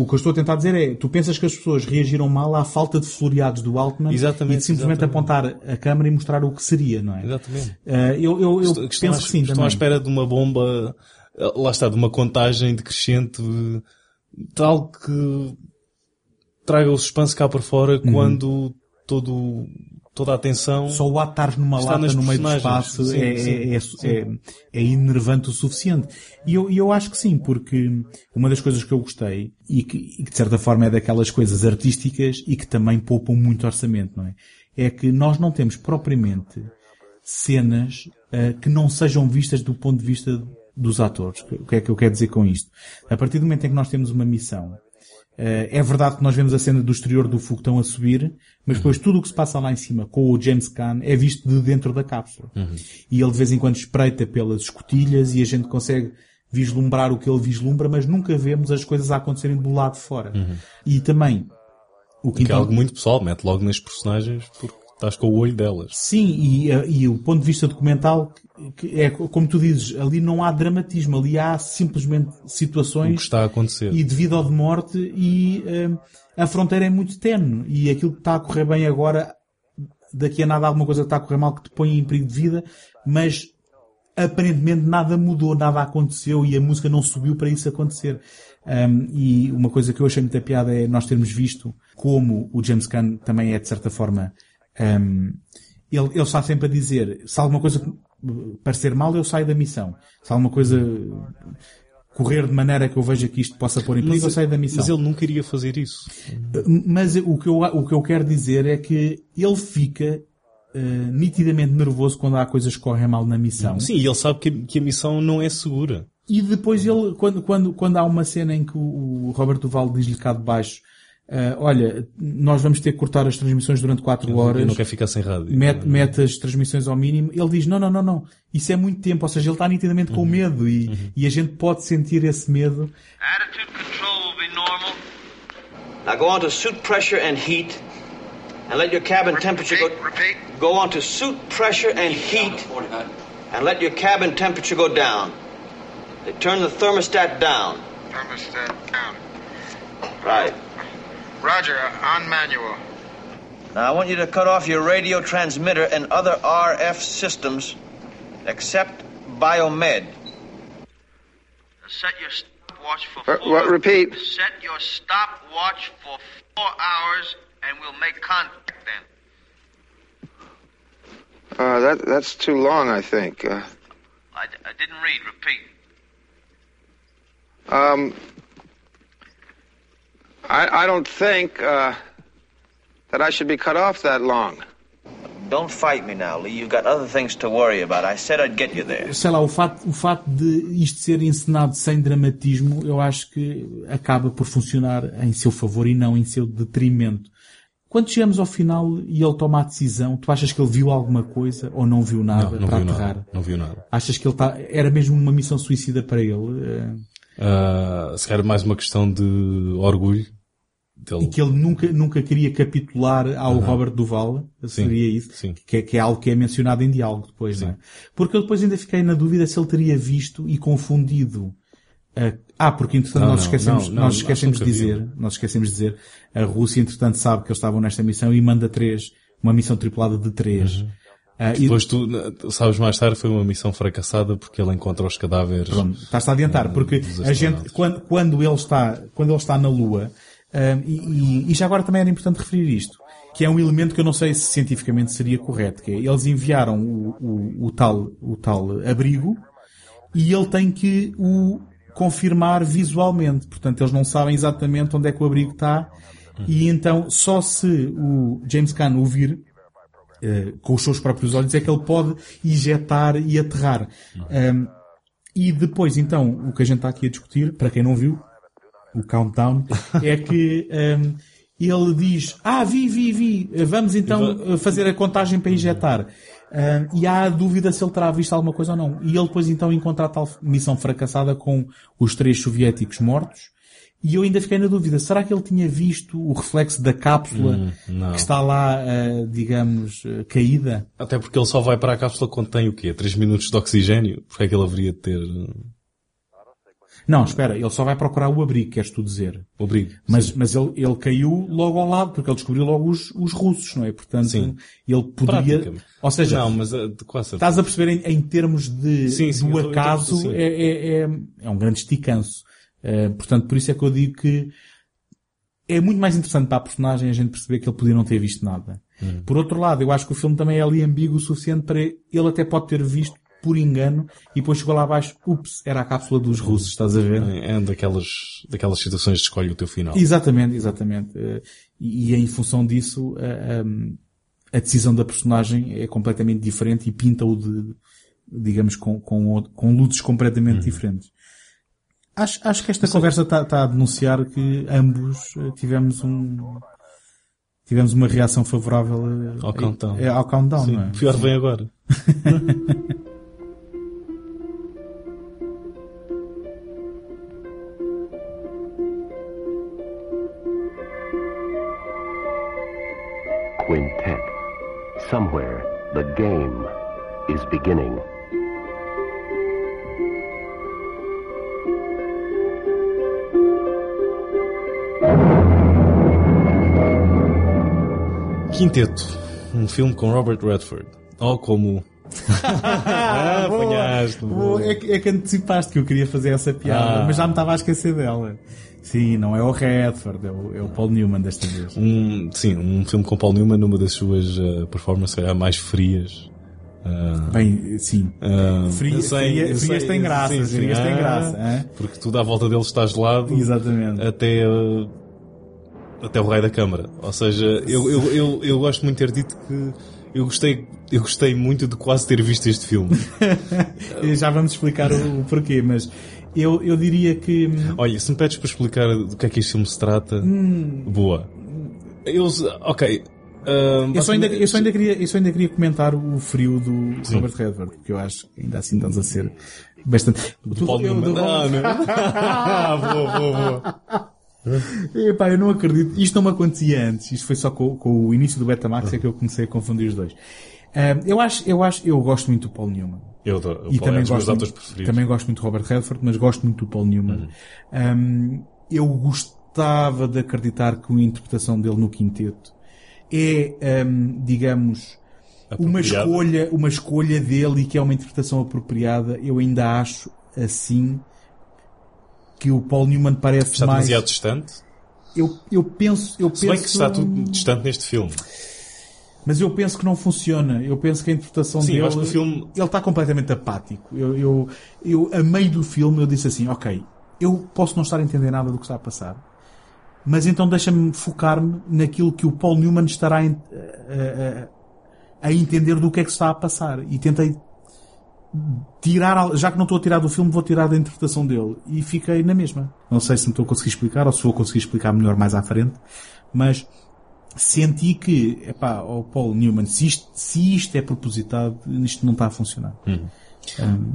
o que eu estou a tentar dizer é, tu pensas que as pessoas reagiram mal à falta de floreados do Altman Exatamente, e de simplesmente exatamente. apontar a câmera e mostrar o que seria, não é? Exatamente. Uh, eu eu, eu penso que sim estão também. à espera de uma bomba, eh, lá está, de uma contagem decrescente, tal que traga o suspense cá para fora Uhum. quando todo, toda a atenção... Só o estares numa lata no meio do espaço Sim, é, sim, é, é, sim. é, é enervante o suficiente. E eu, eu acho que sim, porque uma das coisas que eu gostei, e que, e que de certa forma é daquelas coisas artísticas e que também poupam muito orçamento, não é? É que nós não temos propriamente cenas eh, que não sejam vistas do ponto de vista dos atores. O que é que eu quero dizer com isto? A partir do momento em que nós temos uma missão é verdade que nós vemos a cena do exterior do foguetão a subir, mas depois tudo o que se passa lá em cima com o James Caan é visto de dentro da cápsula. E ele de vez em quando espreita pelas escotilhas e a gente consegue vislumbrar o que ele vislumbra, mas nunca vemos as coisas a acontecerem do lado de fora. E também, o que Que é então- algo muito pessoal, mete logo nas personagens porque estás com o olho delas. Sim, e, eh, e o ponto de vista documental, é como tu dizes, ali não há dramatismo, ali há simplesmente O que situações está a acontecer. e de vida ou de morte e eh, a fronteira é muito tenue e aquilo que está a correr bem agora, daqui a nada alguma coisa está a correr mal que te põe em perigo de vida, mas aparentemente nada mudou, nada aconteceu e a música não subiu para isso acontecer. Um, e uma coisa que eu achei muita piada é nós termos visto como o James Gunn também é, de certa forma, um, ele, ele está sempre a dizer, se alguma coisa parecer mal, eu saio da missão. Se alguma coisa correr de maneira que eu veja que isto possa pôr em perigo, eu saio da missão. Mas ele nunca iria fazer isso. Mas o que eu, o que eu quero dizer é que ele fica uh, nitidamente nervoso quando há coisas que correm mal na missão. Sim, e ele sabe que, que a missão não é segura. E depois ele, quando, quando, quando há uma cena em que o, o Roberto Duval diz-lhe cá de baixo, uh, olha, nós vamos ter que cortar as transmissões durante 4 horas. Eu não quero ficar sem rádio. Mete, mete as transmissões ao mínimo. Ele diz, não, não, não, não. Isso é muito tempo. Ou seja, ele está nitidamente com medo e, e a gente pode sentir esse medo. Attitude control will be normal. Now go on to suit pressure and heat. And let your cabin temperature go. Repeat. Go on to suit pressure and heat. And let your cabin temperature go down. They turn the thermostat down. Thermostat down. Right. Roger, uh, on manual. Now I want you to cut off your radio transmitter and other RF systems except Biomed. Set your stopwatch for Uh, what, repeat. Set your stopwatch for four hours, and we'll make contact then. Uh, that, that's too long, I think. Uh, I, I didn't read. Repeat. um, I, I don't think uh, that I should be cut off that long. Don't fight me now, Lee. You've got other things to worry about. I said I'd get you there. Sei lá, o facto, o facto de isto ser encenado sem dramatismo, eu acho que acaba por funcionar em seu favor e não em seu detrimento. Quando chegamos ao final e ele toma a decisão, tu achas que ele viu alguma coisa ou não viu nada Não, não para viu aterrar? nada. Não viu nada. Achas que ele está, era mesmo uma missão suicida para ele? Ah, se calhar mais uma questão de orgulho dele. E que ele nunca, nunca queria capitular ao Robert Duval? Seria isso? sim. Que, é- que é algo que é mencionado em diálogo depois, não é? Porque eu depois ainda fiquei na dúvida se ele teria visto e confundido ah, porque entretanto Não, nós esquecemos, não, não, nós esquecemos que de dizer, viu. nós esquecemos de dizer, a Rússia entretanto sabe que eles estavam nesta missão e manda três, uma missão tripulada de três. Ah, Depois tu, tu sabes mais tarde, foi uma missão fracassada porque ele encontra os cadáveres. Pronto, estás-te a adiantar, porque dos a gente, quando, quando ele está, quando ele está na Lua, hum, e, e- e já agora também era importante referir isto, que é um elemento que eu não sei se cientificamente seria correto, que é, eles enviaram o, o, o tal, o tal abrigo, e ele tem que o confirmar visualmente. Portanto, eles não sabem exatamente onde é que o abrigo está, e então só se o James Caan o vir, eh, com os seus próprios olhos, é que ele pode injetar e aterrar. Um, e depois, então, o que a gente está aqui a discutir, para quem não viu, o countdown, é que um, ele diz, ah, vi, vi, vi, vamos então eh, fazer a contagem para injetar. Um, e há a dúvida se ele terá visto alguma coisa ou não. E ele depois então encontra a tal missão fracassada com os três soviéticos mortos. E eu ainda fiquei na dúvida, será que ele tinha visto o reflexo da cápsula Hum, que está lá, eh, digamos, eh, caída? Até porque ele só vai para a cápsula quando tem o quê? 3 minutos de oxigênio? Porque é que ele haveria de ter uh, Não, espera, ele só vai procurar o abrigo, queres tu dizer. o abrigo? Mas, mas ele, ele caiu logo ao lado, porque ele descobriu logo os, os russos, não é? Portanto, Sim. ele poderia... Ou seja, Não, mas uh, de quase estás a perceber em, em termos de, Sim, sim, do acaso, é, é, é, é um grande esticanço. Eh, portanto, por isso é que eu digo que é muito mais interessante para a personagem a gente perceber que ele podia não ter visto nada. Hum. Por outro lado, eu acho que o filme também é ali ambíguo o suficiente para ele até pode ter visto por engano e depois chegou lá abaixo, ups, era a cápsula dos russos, estás a ver? É daquelas, daquelas situações de escolhe o teu final. Exatamente, exatamente. Eh, E, em função disso, a, a- decisão da personagem é completamente diferente e pinta-o de, digamos, com, com, com luzes completamente diferentes. Acho, acho que esta conversa está a denunciar que ambos eh, tivemos um, tivemos uma reação favorável eh, Ao countdown. eh, ao countdown, Sim, não é? pior vem agora. Quintet. Somewhere, the game is beginning. Quinteto. Um filme com Robert Redford. Ou como Ah, boa. apanhaste, Boa. É, que, é que antecipaste que eu queria fazer essa piada, Ah. mas já me estava a esquecer dela. Sim, não é o Redford, é o, é o Paul Newman desta vez. Um, sim, um filme com Paul Newman numa das suas uh, performances, calhar, mais frias. Uh, Bem, sim. uh, Fria- sei- fria- eu frias sei- tem graça, sim, sim. frias tem Ah, graça, hã? Porque tudo à volta dele está gelado Exatamente. até, uh, até o raio da câmara. Ou seja, eu, eu, eu, eu gosto muito de ter dito que eu gostei, eu gostei muito de quase ter visto este filme. Já vamos explicar o, o porquê, mas eu, eu diria que. hum, Olha, se me pedes para explicar do que é que este filme se trata, Hum. boa. Eu, ok. uh, Eu só, ainda, eu, só ainda queria, eu só ainda queria comentar o frio do Robert Redford, porque eu acho que ainda assim estamos a ser bastante. Do Paul eu- Newman. do- Ah, não. Ah, boa, boa, boa. Epá, eu não acredito. Isto não me acontecia antes. Isto foi só com, com o início do Betamax é que eu comecei a confundir os dois. Ah, eu acho, eu acho, eu gosto muito do Paul Newman. Eu, adoro- E Paul é também meus gosto, muito, também gosto muito do Robert Redford, mas gosto muito do Paul Newman. Uhum. Um, eu gostava de acreditar que a interpretação dele no quinteto é, um, digamos, uma escolha, uma escolha dele e que é uma interpretação apropriada. Eu ainda acho assim que o Paul Newman parece Está mais. demasiado distante. Eu, eu penso, eu Se bem penso, que está tudo distante neste filme. mas eu penso que não funciona. Eu penso que a interpretação Sim, dele. que o filme- Ele está completamente apático. Eu, eu, eu, a meio do filme, eu disse assim: Ok, eu posso não estar a entender nada do que está a passar, mas então deixa-me focar-me naquilo que o Paul Newman estará a, a- a- a entender do que é que está a passar. E tentei tirar, já que não estou a tirar do filme, vou tirar da interpretação dele. E fiquei na mesma. Não sei se me estou a conseguir explicar ou se vou conseguir explicar melhor mais à frente, mas senti que, epá, o Paul Newman, se isto, se isto é propositado, isto não está a funcionar.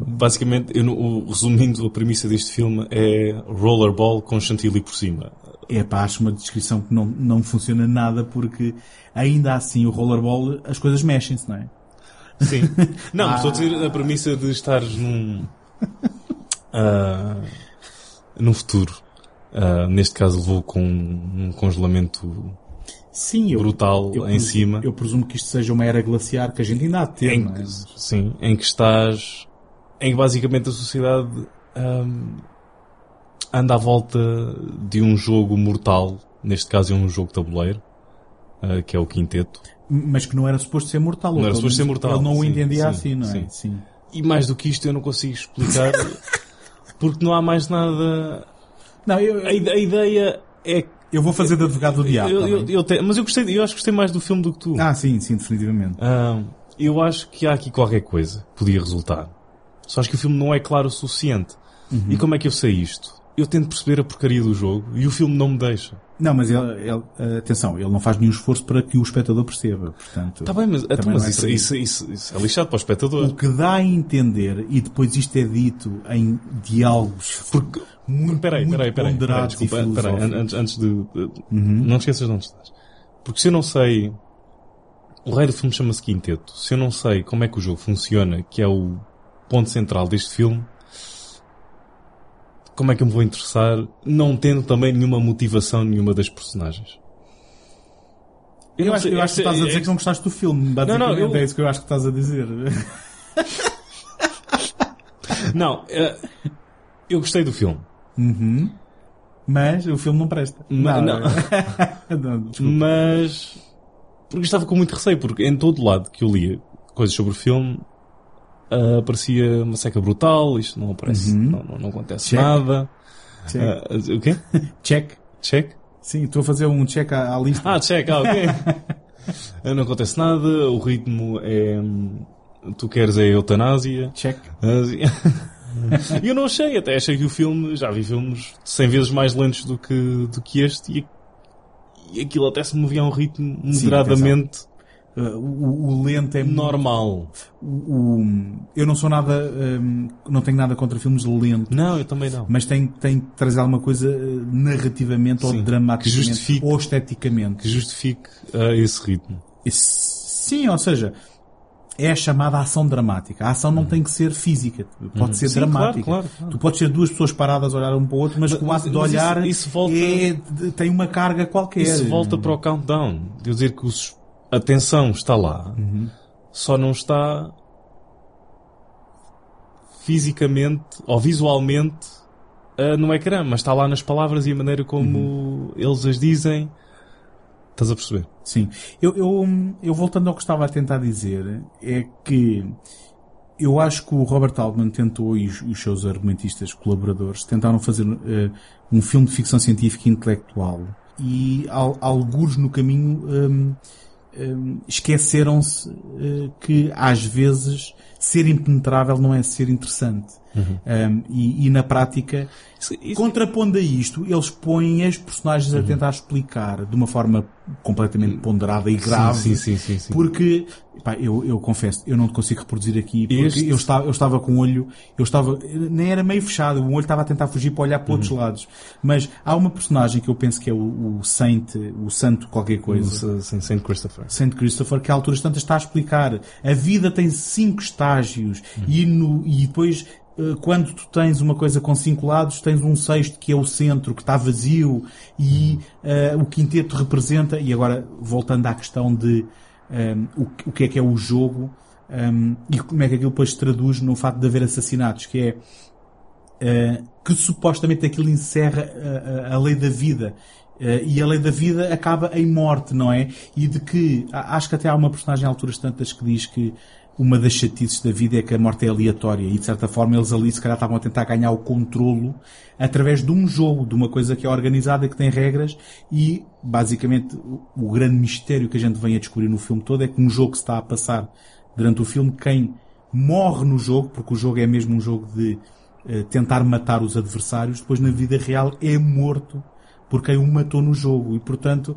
Basicamente, eu, o- resumindo, a premissa deste filme é rollerball com chantilly por cima. Epá, acho uma descrição que não, não funciona nada porque ainda assim o rollerball, as coisas mexem-se, não é? Sim. Não, mas estou a dizer a premissa de estares num. ah, num futuro. Ah, neste caso levou com um congelamento Sim, eu, brutal eu em presumo- cima. Eu presumo que isto seja uma era glaciar que a gente ainda há de ter, em, não é? sim, em que estás, em que basicamente a sociedade ahm, anda à volta de um jogo mortal, neste caso é um jogo tabuleiro, ah, que é o quinteto. Mas que não era suposto ser mortal. Não ou era suposto ser mortal, Ele não o sim, entendia sim, assim, não é? sim. Sim. E mais do que isto eu não consigo explicar, porque não há mais nada. Não, eu, A, a ideia é eu vou fazer de advogado do diabo. eu, eu- eu te- mas eu gostei, eu acho que gostei mais do filme do que tu. Ah, sim, sim, definitivamente. Ah, eu acho que há aqui qualquer coisa que podia resultar. Só acho que o filme não é claro o suficiente. Uhum. E como é que eu sei isto? Eu tento perceber a porcaria do jogo e o filme não me deixa. Não, mas ele, ele- atenção, ele não faz nenhum esforço para que o espectador perceba. Portanto, Está bem, mas, então, mas é isso, isso, isso- isso é lixado para o espectador. O que dá a entender, e depois isto é dito em diálogos Porque, muito, peraí, muito peraí, peraí, peraí, ponderados desculpa, e peraí, filosóficos. antes, antes de, Uhum. não esqueças de onde estás. Porque se eu não sei, o rei do filme chama-se Quinteto. Se eu não sei como é que o jogo funciona, que é o ponto central deste filme, como é que eu me vou interessar, não tendo também nenhuma motivação nenhuma das personagens? Eu, não acho, eu acho que estás a é- dizer que não gostaste do filme. Basicamente não, eu- é isso que eu acho que estás a dizer. Não, é- eu gostei do filme. Uhum. Mas o filme não presta. Ma- não. não, desculpa. Mas porque estava com muito receio, porque em todo lado que eu lia coisas sobre o filme ah, aparecia uma seca brutal, isto não aparece, não, não, não acontece Check. nada. Check. Ah, o quê? check. Check? Sim, estou a fazer um check à, à lista. Ah, check, ah, ok. Ah, não acontece nada, o ritmo é. Tu queres a eutanásia. Check. E eu não achei, até achei que o filme, já vi filmes 100 vezes mais lentos do que, do que este e, e aquilo até se movia a um ritmo moderadamente Uh, o, o lento é normal. O, o- eu não sou nada, hum, não tenho nada contra filmes lentos. Não, eu também não. Mas tem, tem que trazer alguma coisa uh, narrativamente ou Sim, dramaticamente que justifique- ou esteticamente. Que justifique ah, esse ritmo. Sim, ou seja, é a chamada ação dramática. A ação não tem que ser física, pode ser Uhum. Sim, dramática. claro, claro, claro. Tu podes ser duas pessoas paradas a olhar um para o outro, mas, Mas- o ato de mas isso- olhar isso volta- é- tem uma carga qualquer. Isso volta para o countdown. Quer dizer que os- a tensão está lá, Uhum. só não está fisicamente ou visualmente uh, no ecrã, mas está lá nas palavras e a maneira como Uhum. eles as dizem. Estás a perceber? Sim. Eu, eu, eu voltando ao que estava a tentar dizer, é que eu acho que o Robert Altman tentou e os, seus argumentistas colaboradores tentaram fazer eh, um filme de ficção científica e intelectual e al, alguns no caminho hum, hum, esqueceram-se eh, que às vezes ser impenetrável não é ser interessante. Um, e, e na prática, contrapondo a isto, eles põem as personagens a tentar explicar de uma forma completamente ponderada e grave. Sim, sim, sim, sim, sim. Porque, pá, eu, eu confesso, eu não consigo reproduzir aqui, porque Este- eu, estava, eu estava com o olho, eu estava, nem era meio fechado, o olho estava a tentar fugir para olhar para outros lados. Mas há uma personagem que eu penso que é o, o Saint, o Santo qualquer coisa. O St. Saint Christopher. Saint Christopher, que a alturas tantas está a explicar. A vida tem cinco estágios e, no, e depois, quando tu tens uma coisa com cinco lados, tens um sexto que é o centro, que está vazio e eh, o quinteto representa, e agora voltando à questão de ehm, o, que- o que é que é o jogo ehm, e como é que aquilo depois se traduz no facto de haver assassinatos, que é eh, que supostamente aquilo encerra eh, a, a lei da vida. Eh, e a lei da vida acaba em morte, não é? E de que, acho que até há uma personagem a alturas tantas que diz que uma das chatices da vida é que a morte é aleatória e de certa forma eles ali se calhar estavam a tentar ganhar o controlo através de um jogo, de uma coisa que é organizada que tem regras e basicamente o, grande mistério que a gente vem a descobrir no filme todo é que um jogo que se está a passar durante o filme, quem morre no jogo, porque o jogo é mesmo um jogo de eh, tentar matar os adversários, depois na vida real é morto por quem o matou no jogo. E portanto,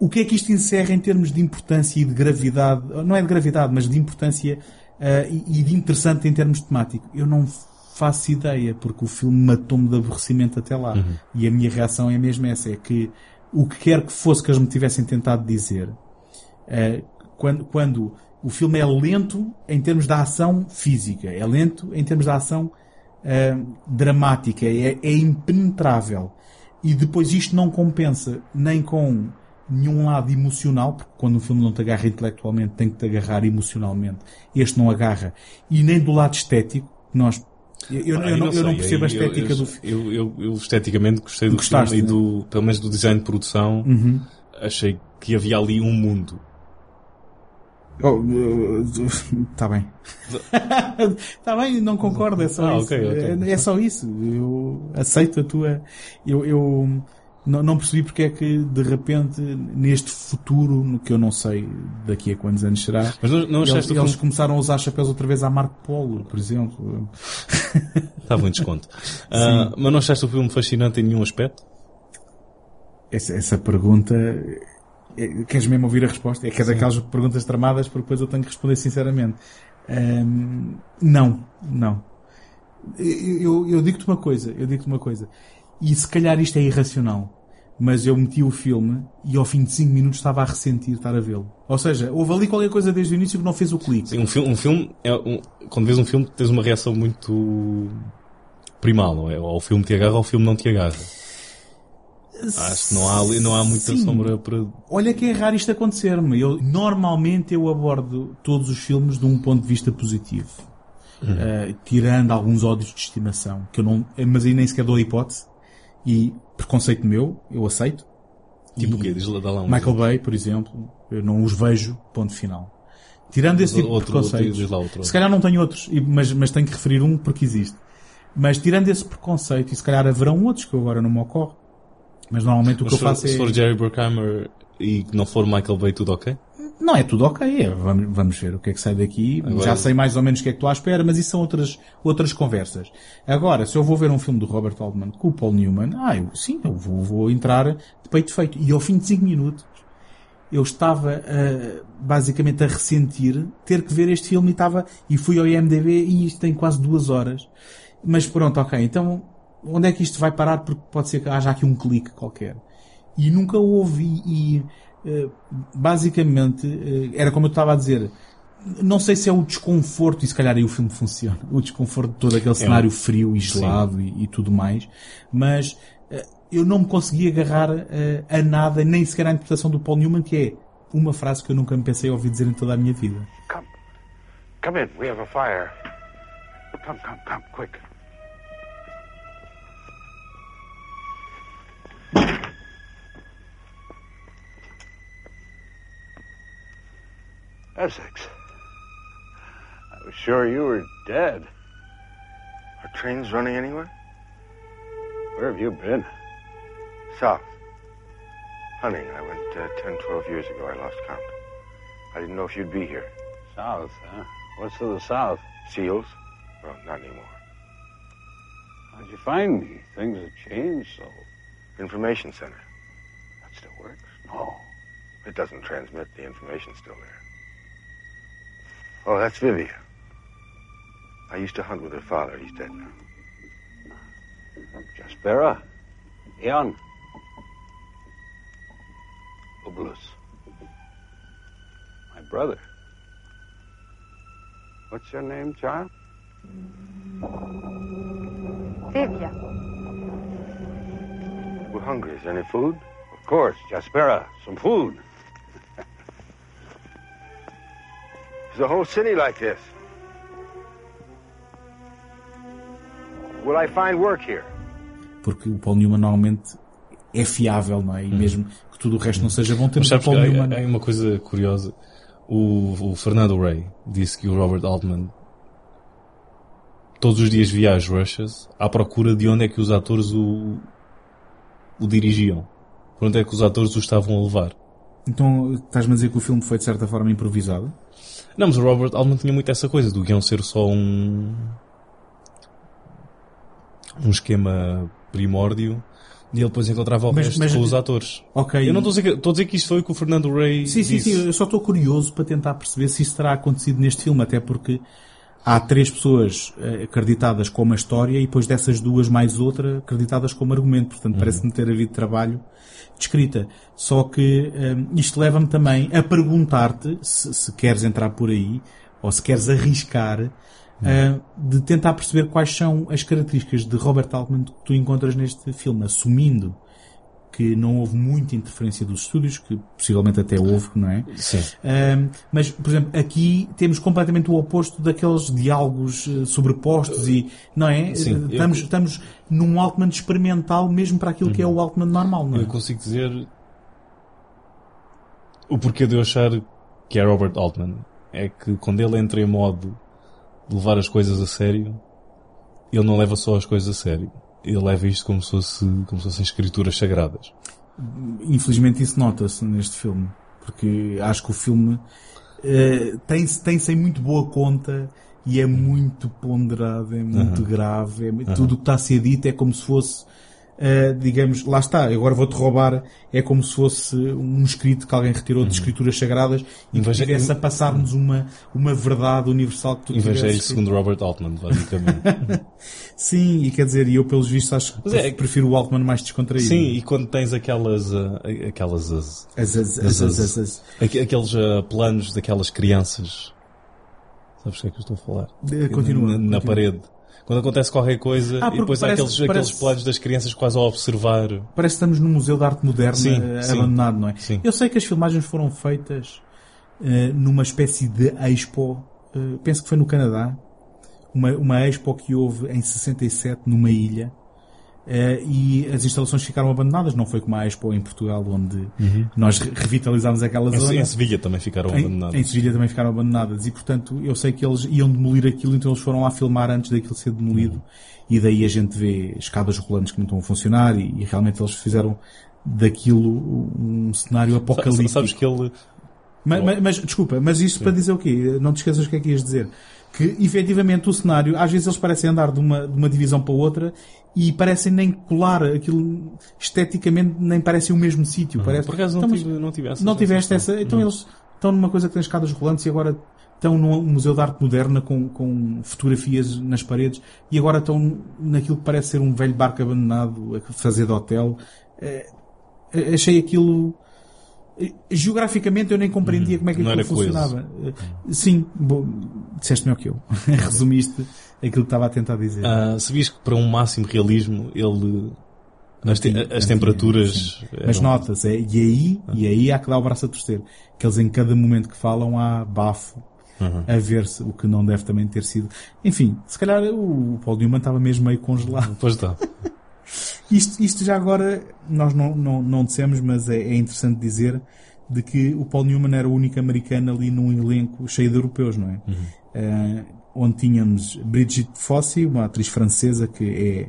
o que é que isto encerra em termos de importância e de gravidade? Não é de gravidade, mas de importância eh, e, de interessante em termos temáticos. Eu não faço ideia, porque o filme matou-me de aborrecimento até lá. E a minha reação é mesmo essa, é que o que quer que fosse que eles me tivessem tentado dizer, eh, quando, quando o filme é lento em termos da ação física, é lento em termos da ação eh, dramática, é, é impenetrável. E depois isto não compensa nem com nenhum lado emocional, porque quando um filme não te agarra intelectualmente tem que te agarrar emocionalmente. Este não agarra. E nem do lado estético, que nós eu, eu, Ah, eu não, eu não percebo a estética do filme. eu, esteticamente gostei do Gostaste, filme e né? do, pelo menos do design de produção. Uhum. Achei que havia ali um mundo. Está bem. Está bem, não concordo, é só Ah, isso. ok, ok. É, é só isso. Eu aceito a tua. Eu, eu não, não percebi porque é que de repente neste futuro, no que eu não sei daqui a quantos anos será, Mas não, não eles, eles começaram a usar chapéus outra vez à Marco Polo, por exemplo. Estava em desconto. Ah, mas não achaste o filme fascinante em nenhum aspecto? Essa, essa pergunta. é- Queres mesmo ouvir a resposta? É que é daquelas perguntas tramadas porque depois eu tenho que responder sinceramente. Ahm, não, não. Eu, eu digo-te uma coisa, eu digo-te uma coisa. E se calhar isto é irracional. Mas eu meti o filme e ao fim de 5 minutos estava a ressentir estar a vê-lo. Ou seja, houve ali qualquer coisa desde o início que não fez o clique. Sim, um filme, um filme é um, quando vês um filme tens uma reação muito primal, não é? Ou o filme te agarra ou o filme não te agarra. Acho que não há, não há muita Sim. sombra para... Olha que é raro isto acontecer-me. Eu, normalmente eu abordo todos os filmes de um ponto de vista positivo. Uh, tirando alguns ódios de estimação, que eu não, mas aí nem sequer dou a hipótese. E preconceito meu, eu aceito. Tipo E o quê? Diz lá, dá lá um Michael Bay, por exemplo, eu não os vejo, ponto final. Tirando esse tipo Outro- de preconceitos. outro- outro. Se calhar não tenho outros, mas, mas tenho que referir um porque existe. Mas tirando esse preconceito, e se calhar haverão outros que agora não me ocorre. Mas normalmente o Mas que eu se, for, faço se é... for Jerry Bruckheimer e não for Michael Bay, tudo ok? Não é tudo ok, vamos, vamos ver o que é que sai daqui. Agora- Já sei mais ou menos o que é que estou à espera, mas isso são outras, outras conversas. Agora, se eu vou ver um filme do Robert Altman com o Paul Newman, ah, eu, sim, eu vou, vou entrar de peito feito. E ao fim de 5 minutos, eu estava ah, basicamente a ressentir ter que ver este filme e estava, e fui ao IMDB e isto tem quase duas horas. Mas pronto, ok, então onde é que isto vai parar? Porque pode ser que haja aqui um clique qualquer. E nunca houve e, basicamente eh, era como eu estava a dizer não sei se é o desconforto e se calhar aí o filme funciona o desconforto de todo aquele cenário frio e gelado e, e tudo mais mas eh, eu não me consegui agarrar eh, a nada nem sequer à interpretação do Paul Newman que é uma frase que eu nunca me pensei ouvir dizer em toda a minha vida Come. Come in. We have a fire. Come, come, come, quick. Essex. I was sure you were dead. Are trains running anywhere? Where have you been? South. Hunting. I went uh, 10, 12 years ago. I lost count. I didn't know if you'd be here. South, huh? What's to the south? Seals? Well, not anymore. How'd you find me? Things have changed so. Information center. That still works? No. It doesn't transmit. The information's still there. Oh, that's Vivia. I used to hunt with her father. He's dead now. Jaspera? Eon? Obolus. My brother. What's your name, child? Vivia. We're hungry. Is there any food? Of course, Jaspera. Some food. The whole city like this? Will I find work here? Porque o Paul Newman normalmente é fiável, não é? E mesmo que tudo o resto não seja bom, temos o sabes que Paul há, Newman. há uma coisa curiosa. O, o Fernando Ray disse que o Robert Altman todos os dias via as rushes à procura de onde é que os atores o, o dirigiam. Por onde é que os atores o estavam a levar. Então, estás-me a dizer que o filme foi de certa forma improvisado? Não, mas o Robert Altman tinha muito essa coisa do guião ser só um um esquema primórdio e ele depois encontrava o Mas- resto mas- com os atores. Ok. Eu não estou a dizer que, estou a dizer que isto foi o que o Fernando Ray Sim, sim, disse. sim. Eu só estou curioso para tentar perceber se isso terá acontecido neste filme, até porque há três pessoas eh, acreditadas como a história e depois dessas duas mais outra acreditadas como argumento. Portanto, parece-me ter havido trabalho de escrita. Só que eh, isto leva-me também a perguntar-te, se, se queres entrar por aí, ou se queres arriscar, eh, de tentar perceber quais são as características de Robert Altman que tu encontras neste filme, assumindo que não houve muita interferência dos estúdios, que possivelmente até houve, não é? Sim. Mas, por exemplo, aqui temos completamente o oposto daqueles diálogos eh, sobrepostos e, não é? Sim, Eh, eu- estamos, estamos num Altman experimental mesmo para aquilo que é o Altman normal, não é? Eu consigo dizer o porquê de eu achar que é Robert Altman. É que quando ele entra em modo de levar as coisas a sério, ele não leva só as coisas a sério. Ele leva isto como se, fosse, como se fossem escrituras sagradas. Infelizmente isso nota-se neste filme, porque acho que o filme eh, tem-se tem-se em muito boa conta e é muito ponderado, é muito Uhum. grave, é, Uhum. tudo o que está a ser dito é como se fosse, eh, digamos, lá está, agora vou-te roubar, é como se fosse um escrito que alguém retirou de escrituras sagradas e que estivesse a passar-nos uma, uma verdade universal que tu Evangelho segundo Robert Altman, basicamente. Sim, e quer dizer, e eu pelos vistos acho que é- prefiro o Altman mais descontraído. Sim, e quando tens aquelas, ah, aquelas, as, As- as- as- as- as- as- aqu- aqueles planos daquelas crianças, sabes o que é que eu estou a falar? Eh, continua, Na, parede. Quando acontece qualquer coisa, Ah, e depois há parece- aqueles, parece- aqueles planos das crianças quase a observar. Parece que estamos num museu de arte moderna Sim, eh, sim. abandonado, não é? Sim. Eu sei que as filmagens foram feitas eh, numa espécie de expo, eh, penso que foi no Canadá, uma, uma expo que houve em 67 numa ilha, eh, e as instalações ficaram abandonadas, não foi como a expo em Portugal, onde Uhum. nós re- revitalizámos aquela Em, zona. em Sevilha também ficaram Em- abandonados. Em Sevilha também ficaram abandonadas e, portanto, eu sei que eles iam demolir aquilo, então eles foram lá filmar antes daquilo ser demolido e daí a gente vê escadas rolantes que não estão a funcionar e, e realmente eles fizeram daquilo um cenário apocalíptico. Sabes que ele... Mas, mas- mas, desculpa, mas isto para dizer o quê? Não te esqueças o que é que ias dizer. Que, efetivamente, o cenário, às vezes eles parecem andar de uma, de uma divisão para outra e parecem nem colar aquilo, esteticamente, nem parecem o mesmo sítio. Parece... Por acaso não Então, tive, não tive essa não tiveste essa. Então Não. eles estão numa coisa que tem escadas rolantes e agora estão num museu de arte moderna com, com fotografias nas paredes e agora estão naquilo que parece ser um velho barco abandonado a fazer de hotel. Eh, achei aquilo. Geograficamente eu nem compreendia como é que aquilo funcionava. Eh, Sim, bom, disseste melhor que eu. Resumiste aquilo que estava a tentar dizer. Ah, sabias que para um máximo realismo ele... As, te- as temperaturas... Mas nota-se, é, e aí, e aí há que dar o braço a torcer. Que eles em cada momento que falam há bafo. a ver-se, o que não deve também ter sido. Enfim, se calhar o Paul Newman estava mesmo meio congelado. Pois está. Isto, isto já agora, nós não, não, não dissemos, mas é, é interessante dizer de que o Paul Newman era o único americano ali num elenco cheio de europeus, não é? Eh, onde tínhamos Brigitte Fossey, uma atriz francesa que é,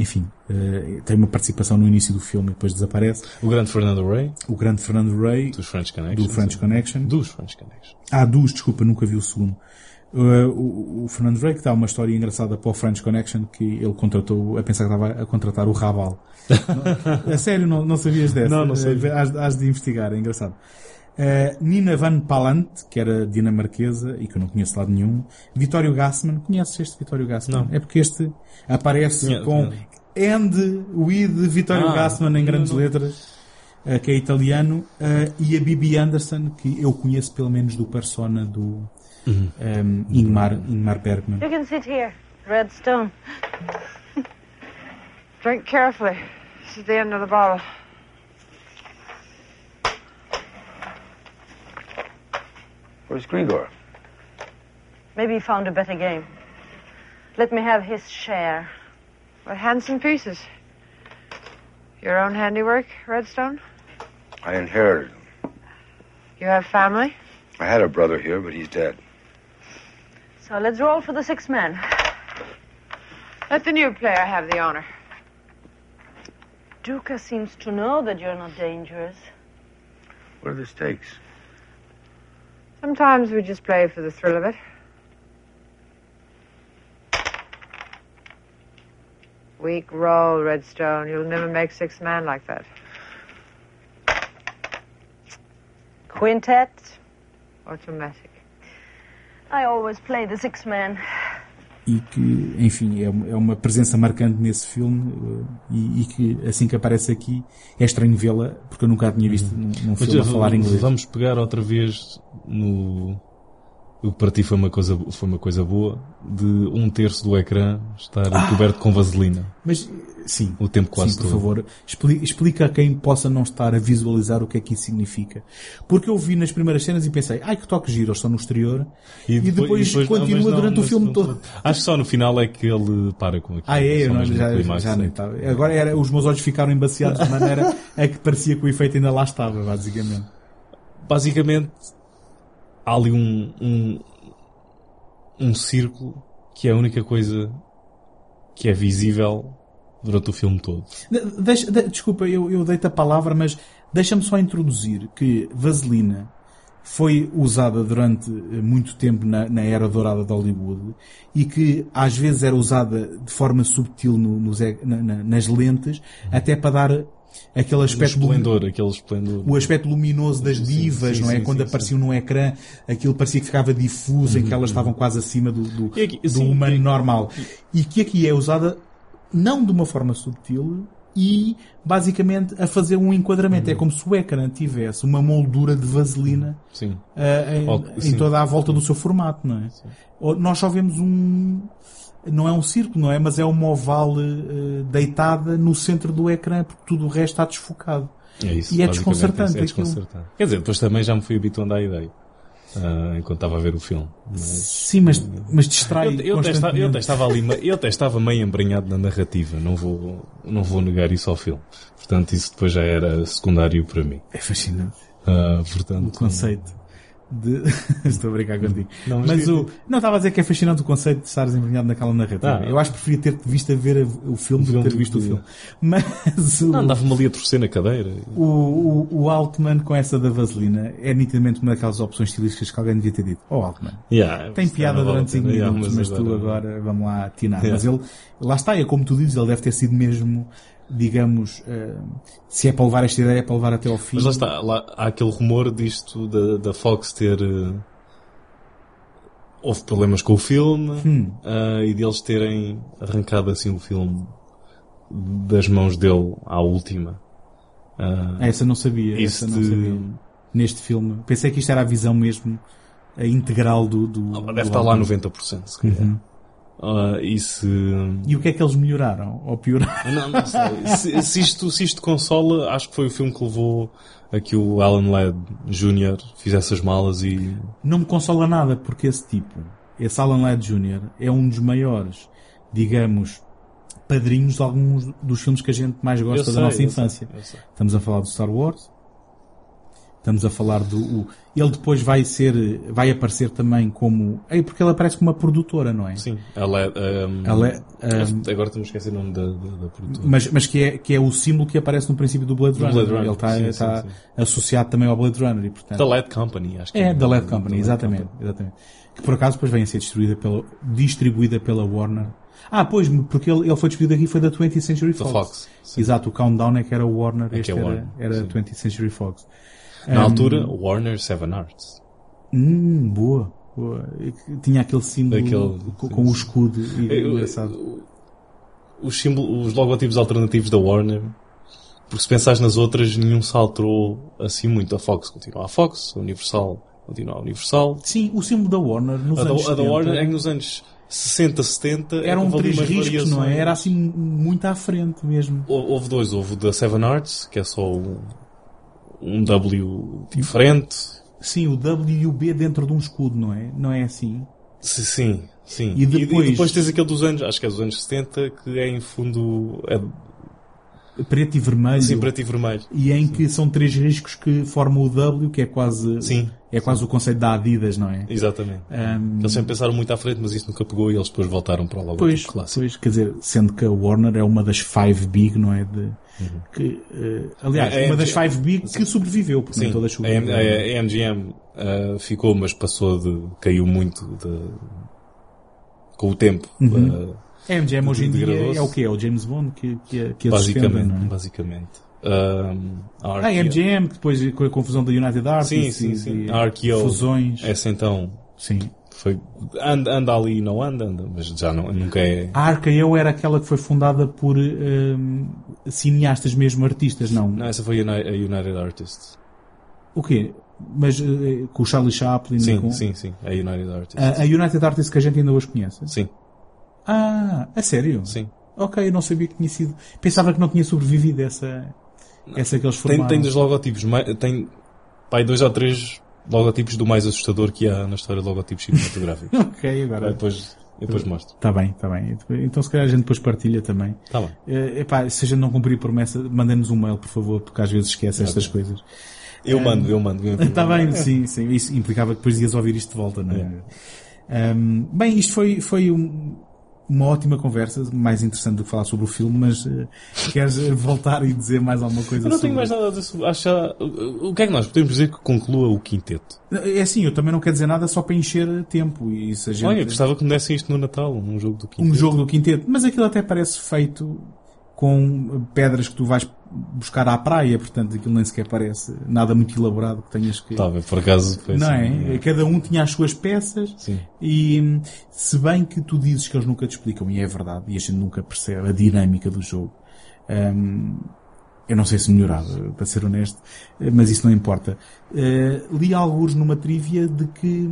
enfim, eh, tem uma participação no início do filme e depois desaparece. O grande Fernando Ray, O grande Fernando Ray, dos French Connection. do French Connection. Dos French Connection. Ah, dos, desculpa, nunca vi o segundo. Uh, o, o Fernando Drake dá uma história engraçada para o French Connection que ele contratou, a pensar que estava a contratar o Raval. Não- a sério, não, não sabias dessa? Não, não sabia. Has, has de investigar, é engraçado. Uh, Nina Van Palant, que era dinamarquesa e que eu não conheço de lado nenhum. Vitório Gassman, conheces este Vitório Gassman? Não. É porque este aparece Conheço, com conheço. End with Vitório Ah, Gassman em grandes não, não. letras, uh, que é italiano, e a Bibi Anderson, que eu conheço pelo menos do persona do Uhum. um, Ingmar, Ingmar Bergman. You can sit here, Redstone. Drink carefully. This is the end of the bottle. Where's Grigor? Maybe he found a better game. Let me have his share. What handsome pieces. Your own handiwork, Redstone? I inherited them. You have family? I had a brother here, but he's dead. So let's roll for the six men. Let the new player have the honor. Duca seems to know that you're not dangerous. What are the stakes? Sometimes we just play for the thrill of it. Weak roll, Redstone. You'll never make six man like that. Quintet. Automatic. I always play the six man. E que, enfim, é, uma- é uma presença marcante nesse filme uh, e, e que, assim que aparece aqui, é estranho vê-la, porque eu nunca a tinha visto num, num Mas filme a falar inglês. Vamos pegar outra vez no. O que para ti foi uma coisa, foi uma coisa boa, de um terço do ecrã estar coberto com vaselina. Mas, sim. O tempo quase Sim, por todo. favor, expli- explica a quem possa não estar a visualizar o que é que isso significa. Porque eu vi nas primeiras cenas e pensei, ai que toque giro, eles estão no exterior. E depois, não, continua mas não, durante o mas filme não- todo. Acho que só no final é que ele para com aquilo. Ah, é? Eu não, já, clímax, já nem estava. Agora era, os meus olhos ficaram embaciados de maneira a que parecia que o efeito ainda lá estava, basicamente. Basicamente, há ali um, um, um círculo que é a única coisa que é visível durante o filme todo. De- deixa- de- desculpa, eu, eu dei-te a palavra, mas deixa-me só introduzir que vaselina foi usada durante eh, muito tempo na, na era dourada de Hollywood e que às vezes era usada de forma subtil no- nos na- na- nas lentes até para dar aquele O aspecto lumi- esplendor, aquele esplendor. o aspecto luminoso das divas, sim, não é? Quando sim, apareciam no ecrã, aquilo parecia que ficava difuso, em que elas estavam quase acima do, do, aqui- do humano normal. E que aqui é usada não de uma forma subtil e basicamente a fazer um enquadramento. Uhum. É como se o ecrã tivesse uma moldura de vaselina Sim. ah, em, Ou- em toda a volta do seu formato, não é? Nós só vemos um. Não é um círculo, não é? Mas é uma oval eh, deitada no centro do ecrã, porque tudo o resto está desfocado. É isso, e é basicamente, desconcertante é desconcertante. Quer dizer, depois também já me fui habituando à ideia. ah, enquanto estava a ver o filme. Mas- Sim, mas, mas distrai Eu, eu, até estava, eu ali, eu meio embranhado na narrativa, não vou, não vou negar isso ao filme. Portanto, isso depois já era secundário para mim. É fascinante. Ah, portanto, O conceito de... Estou a brincar contigo. Não, mas mas o... Não, estava a dizer que é fascinante o conceito de estares embrenhado naquela narrativa. Ah. Eu acho que preferia ter-te visto a ver o filme do que ter visto o filme. Mas o... Não, andava-me ali a torcer na cadeira. O, o, o Altman com essa da vaselina é nitidamente uma daquelas opções estilísticas que alguém devia ter dito. Oh Altman. Yeah, Tem piada durante a 5 pena. Yeah, minutos, mas, mas tu agora- agora vamos lá atinar. Yeah. Mas ele, lá está, é como tu dizes, ele deve ter sido mesmo, digamos, eh, se é para levar esta ideia, é para levar até ao fim. Mas lá está, lá, há aquele rumor disto da, da Fox ter. eh, houve problemas com o filme Hum. ah, e deles terem arrancado assim o filme das mãos dele à última. Ah, Ah, essa não sabia, essa não de- sabia. Neste filme. Pensei que isto era a visão mesmo integral do, do Deve do estar lá Altman. 90%, se calhar. Uhum. Ah, e se... E o que é que eles melhoraram? Ou pioraram? Não, não sei. se, se isto, se isto consola, acho que foi o filme que levou a que o Alan Ladd Jr. fizesse as malas e... Não me consola nada, porque esse tipo, esse Alan Ladd Jr., é um dos maiores, digamos, padrinhos de alguns dos filmes que a gente mais gosta sei, da nossa eu infância. sei, eu sei. Estamos a falar do Star Wars. Estamos a falar do... o- ele depois vai ser, vai aparecer também como... É porque ele aparece como uma produtora, não é? Sim. Ela é... um, Ela é, um, Agora estamos a esquecer o nome da, da, da produtora. Mas, mas que, é, que é o símbolo que aparece no princípio do Blade Do Runner. Blade Runner, Ele está, sim, sim, está sim. associado também ao Blade Runner e portanto... Da Led Company, acho que É, da LED Da Company, LED exatamente, Company. exatamente. Que por acaso depois vem a ser distribuída pela, distribuída pela Warner. Ah, pois, porque ele, ele foi distribuído aqui foi da 20th Century Fox. Fox. Exato, o Countdown é que era Warner, É este é era, Warner, era sim. 20th Century Fox. Na Um, altura, Warner Seven Arts. Hum, boa. boa. Tinha aquele símbolo Aquele- com, com o escudo engraçado. Os, símbolos, os logotipos alternativos da Warner, porque se pensares nas outras, nenhum se alterou assim muito. A Fox continua a Fox, a Universal continua a Universal. Sim, o símbolo da Warner nos A da, anos a da 70 Warner é nos anos 60, 70 eram houve ali três riscos, não é? Era assim muito à frente mesmo. Hou- Houve dois. Houve o da Seven Arts, que é só um, um W diferente. Sim, o W e o B dentro de um escudo, não é? Não é assim? Sim, sim. sim. E depois- e depois tens aquele dos anos, acho que é dos anos 70, que é em fundo é, Preto e vermelho. sim, preto e vermelho. E em que são três riscos que formam o W, que é quase, Sim. É quase o conceito da Adidas, não é? Exatamente. Um, Eles sempre pensaram muito à frente, mas isso nunca pegou e eles depois voltaram para o logotipo Pois, clássico. pois, quer dizer, sendo que a Warner é uma das five big, não é? De, que, eh, aliás, É, é uma das MGM. five big que sobreviveu, porque Sim, todas a, M- sobreviveram. a- a MGM ah, ficou, mas passou de. caiu muito de, com o tempo. Uhum. Ah, A MGM hoje em dia é o quê? É o James Bond que, que, que a basicamente. é? basicamente. Ah, a Ah, a RKO. MGM, depois com a confusão da United Sim, Artists sim, e- sim. e A fusões. Essa então. Sim. Foi, anda, anda ali e não anda, anda, mas já não, nunca é. A RKO era aquela que foi fundada por ehm, cineastas mesmo, artistas, não? Não, essa foi a Uni- a United Artists. O quê? Mas eh, com o Charlie Chaplin e Sim, com... sim, sim. A United Artists. A, a United Artists que a gente ainda hoje conhece? Sim, Ah, a sério? sim. Ok, eu não sabia que tinha sido... Pensava que não tinha sobrevivido essa, essa que eles Tem, formaram. tem dos logotipos, tem pai dois ou três logotipos do mais assustador que há na história de logotipos cinematográficos. Ok, agora... Vai, depois, depois mostro. Está bem, está bem. Então se calhar a gente depois partilha também. Tá bem. Eh, epá, se a gente não cumprir promessa, mandem-nos um mail, por favor, porque às vezes esquece estas coisas. Eu mando, eu mando. eu Está mando. bem, sim, sim. Isso implicava que depois ias ouvir isto de volta, não é? Um, bem, isto foi, foi um- uma ótima conversa, mais interessante do que falar sobre o filme, mas eh, queres voltar e dizer mais alguma coisa Eu não sobre tenho mais nada a dizer já- o que é que nós podemos dizer que conclua o quinteto? É assim, eu também não quero dizer nada só para encher tempo e se gente... Olha, eu gostava que me dessem isto no Natal, um jogo do quinteto. um jogo do quinteto, mas aquilo até parece feito com pedras que tu vais buscar à praia, portanto aquilo nem sequer parece nada muito elaborado que tenhas que... Bem, por acaso foi Não assim, é? Cada um tinha as suas peças Sim. e hum, se bem que tu dizes que eles nunca te explicam, e é verdade, e a gente nunca percebe a dinâmica do jogo. hum, eu não sei se melhorava, para ser honesto, mas isso não importa. Eh, li alguns numa trivia de que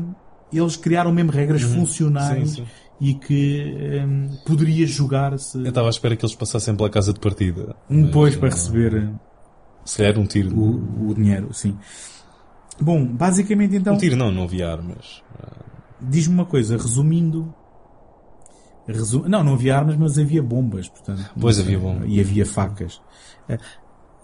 eles criaram mesmo regras funcionais Uhum. Sim, sim. E que hum, poderia jogar-se Eu estava à espera que eles passassem pela casa de partida. um depois para eh, receber eh, Se calhar um tiro. o, o dinheiro, sim. Bom, basicamente então... Um tiro não, não havia armas. Diz-me uma coisa, resumindo. resu- Não, não havia armas, mas havia bombas, portanto. Pois, havia bombas. E havia facas.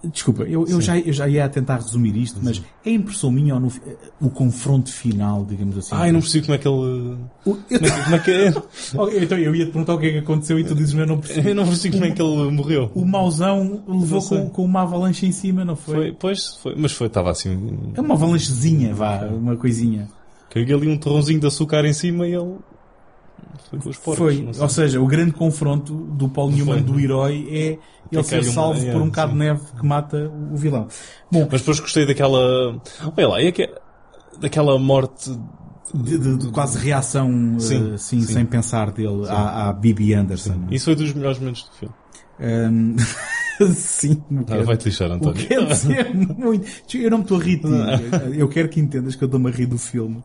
Desculpa, eu, eu, já, eu já ia tentar resumir isto, mas é impressão minha ou no, o confronto final, digamos assim? Ah, eu não percebi como é que ele. O- eu- Como é que, como é que é? Ok, então eu ia te perguntar o que é que aconteceu e tu dizes, mas eu não percebi. Eu não percebi como é que ele morreu. O mauzão levou com, com uma avalanche em cima, não foi? Foi, pois, foi, mas foi, estava assim. É uma avalanchezinha, vá, uma coisinha. Caiu ali um torrãozinho de açúcar em cima e ele. Foi com os porcos. Foi, ou seja, o grande confronto do Paul Newman do herói é ele ser cai uma- salvo é, por um bocado de sim. neve que mata o vilão. Bom, Mas depois gostei daquela. Olha lá, e aque- daquela morte. de, de- de quase reação Sim, assim, sim. sem pensar dele à, à Bibi Anderson. Isso foi dos melhores momentos do filme. Ahm, sim, não Ah, vai-te lixar, António. quero dizer muito. Eu não me estou a rir de ti. Eu quero que entendas que eu estou-me a rir do filme.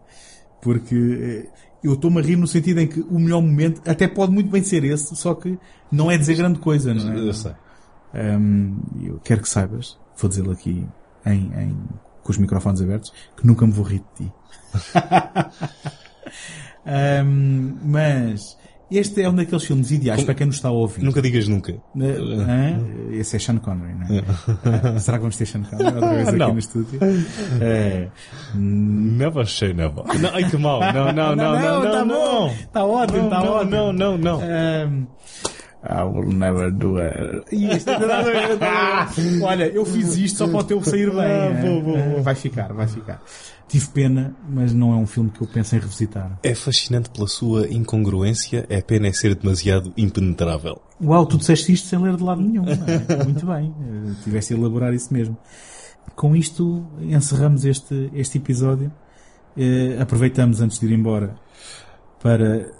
Porque eh, eu estou-me a rir no sentido em que o melhor momento até pode muito bem ser esse, só que não é dizer grande coisa, não é? Eu sei. Um, eu quero que saibas, vou dizê-lo aqui em, em, com os microfones abertos, que nunca me vou rir de ti. um, mas este é um daqueles filmes ideais para quem nos está a ouvir. Nunca digas nunca. Uh? Esse é Sean Connery, não é? Ah, Será que vamos ter Sean Connery outra vez aqui Não. no estúdio? É. Never say never. Não, ai que mal. Não, não, não, não, não, tá bom. Tá ótimo, tá não, ótimo. não, não, não. I will never do it. Isto é. Olha, eu fiz isto só para o teu sair bem. Ah, boa, boa, boa. Vai ficar, vai ficar. Tive pena, mas não é um filme que eu penso em revisitar. É fascinante pela sua incongruência, é pena é ser demasiado impenetrável. Uau, tu disseste isto sem ler de lado nenhum. não é? Muito bem. Eh, Tivesse a elaborar isso mesmo. Com isto, encerramos este, este episódio. Eh, aproveitamos antes de ir embora para.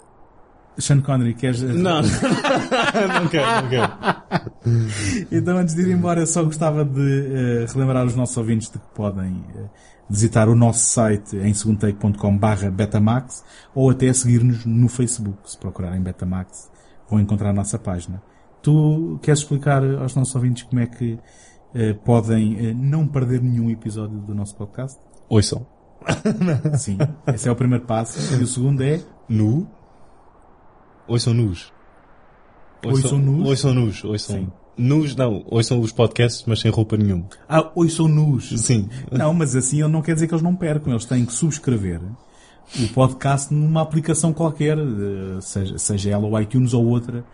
Sean Connery, queres. Não, não quero, não quero. Então, antes de ir embora, só gostava de eh, relembrar os nossos ouvintes de que podem eh, visitar o nosso site em segundotake.com barra Betamax ou até seguir-nos no Facebook. Se procurarem Betamax, vão encontrar a nossa página. Tu queres explicar aos nossos ouvintes como é que eh, podem não perder nenhum episódio do nosso podcast? Ouçam. Sim, esse é o primeiro passo. E o segundo é Nu. Ouçam nus. Ouçam nus? Ouçam nus. Ouçam nus, não. Ouçam os podcasts, mas sem roupa nenhuma. Ah, sou nus. Sim. Não, mas assim não quer dizer que eles não percam. Eles têm que subscrever o podcast numa aplicação qualquer, eh, seja, seja ela o iTunes ou outra.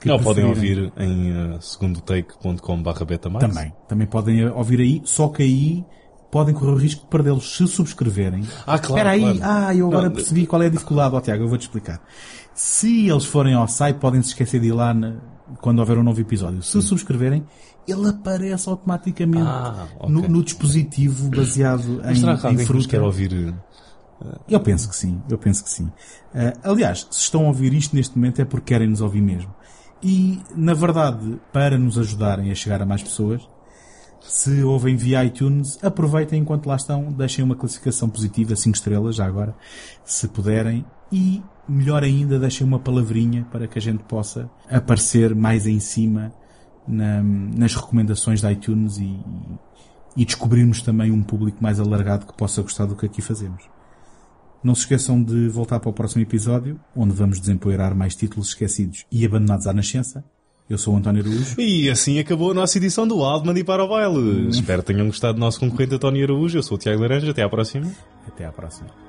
que Não, podem ouvir em uh, segundotake.com barra betamax. Também. Também podem eh, ouvir aí, só que aí podem correr o risco de perdê-los se subscreverem. Ah, claro, Espera aí, claro. ah, eu agora Não, percebi qual é a dificuldade, ó Tiago, eu vou-te explicar. Se eles forem ao site, podem se esquecer de ir lá na- quando houver um novo episódio. Se subscreverem, ele aparece automaticamente Ah, ok. no, no dispositivo baseado em, será que em alguém que fruta. quer ouvir... Eu penso que sim, eu penso que sim. Ah, aliás, se estão a ouvir isto neste momento é porque querem nos ouvir mesmo. E, na verdade, para nos ajudarem a chegar a mais pessoas, se ouvem via iTunes, aproveitem enquanto lá estão, deixem uma classificação positiva, 5 estrelas, já agora, se puderem, e, melhor ainda, deixem uma palavrinha para que a gente possa aparecer mais em cima na- nas recomendações da iTunes e, e descobrirmos também um público mais alargado que possa gostar do que aqui fazemos. Não se esqueçam de voltar para o próximo episódio, onde vamos desempoeirar mais títulos esquecidos e abandonados à nascença. Eu sou o António Araújo. E assim acabou a nossa edição do Aldman e para o baile. Espero que tenham gostado do nosso concorrente António Araújo. Eu sou o Tiago Laranja. Até à próxima. Até à próxima.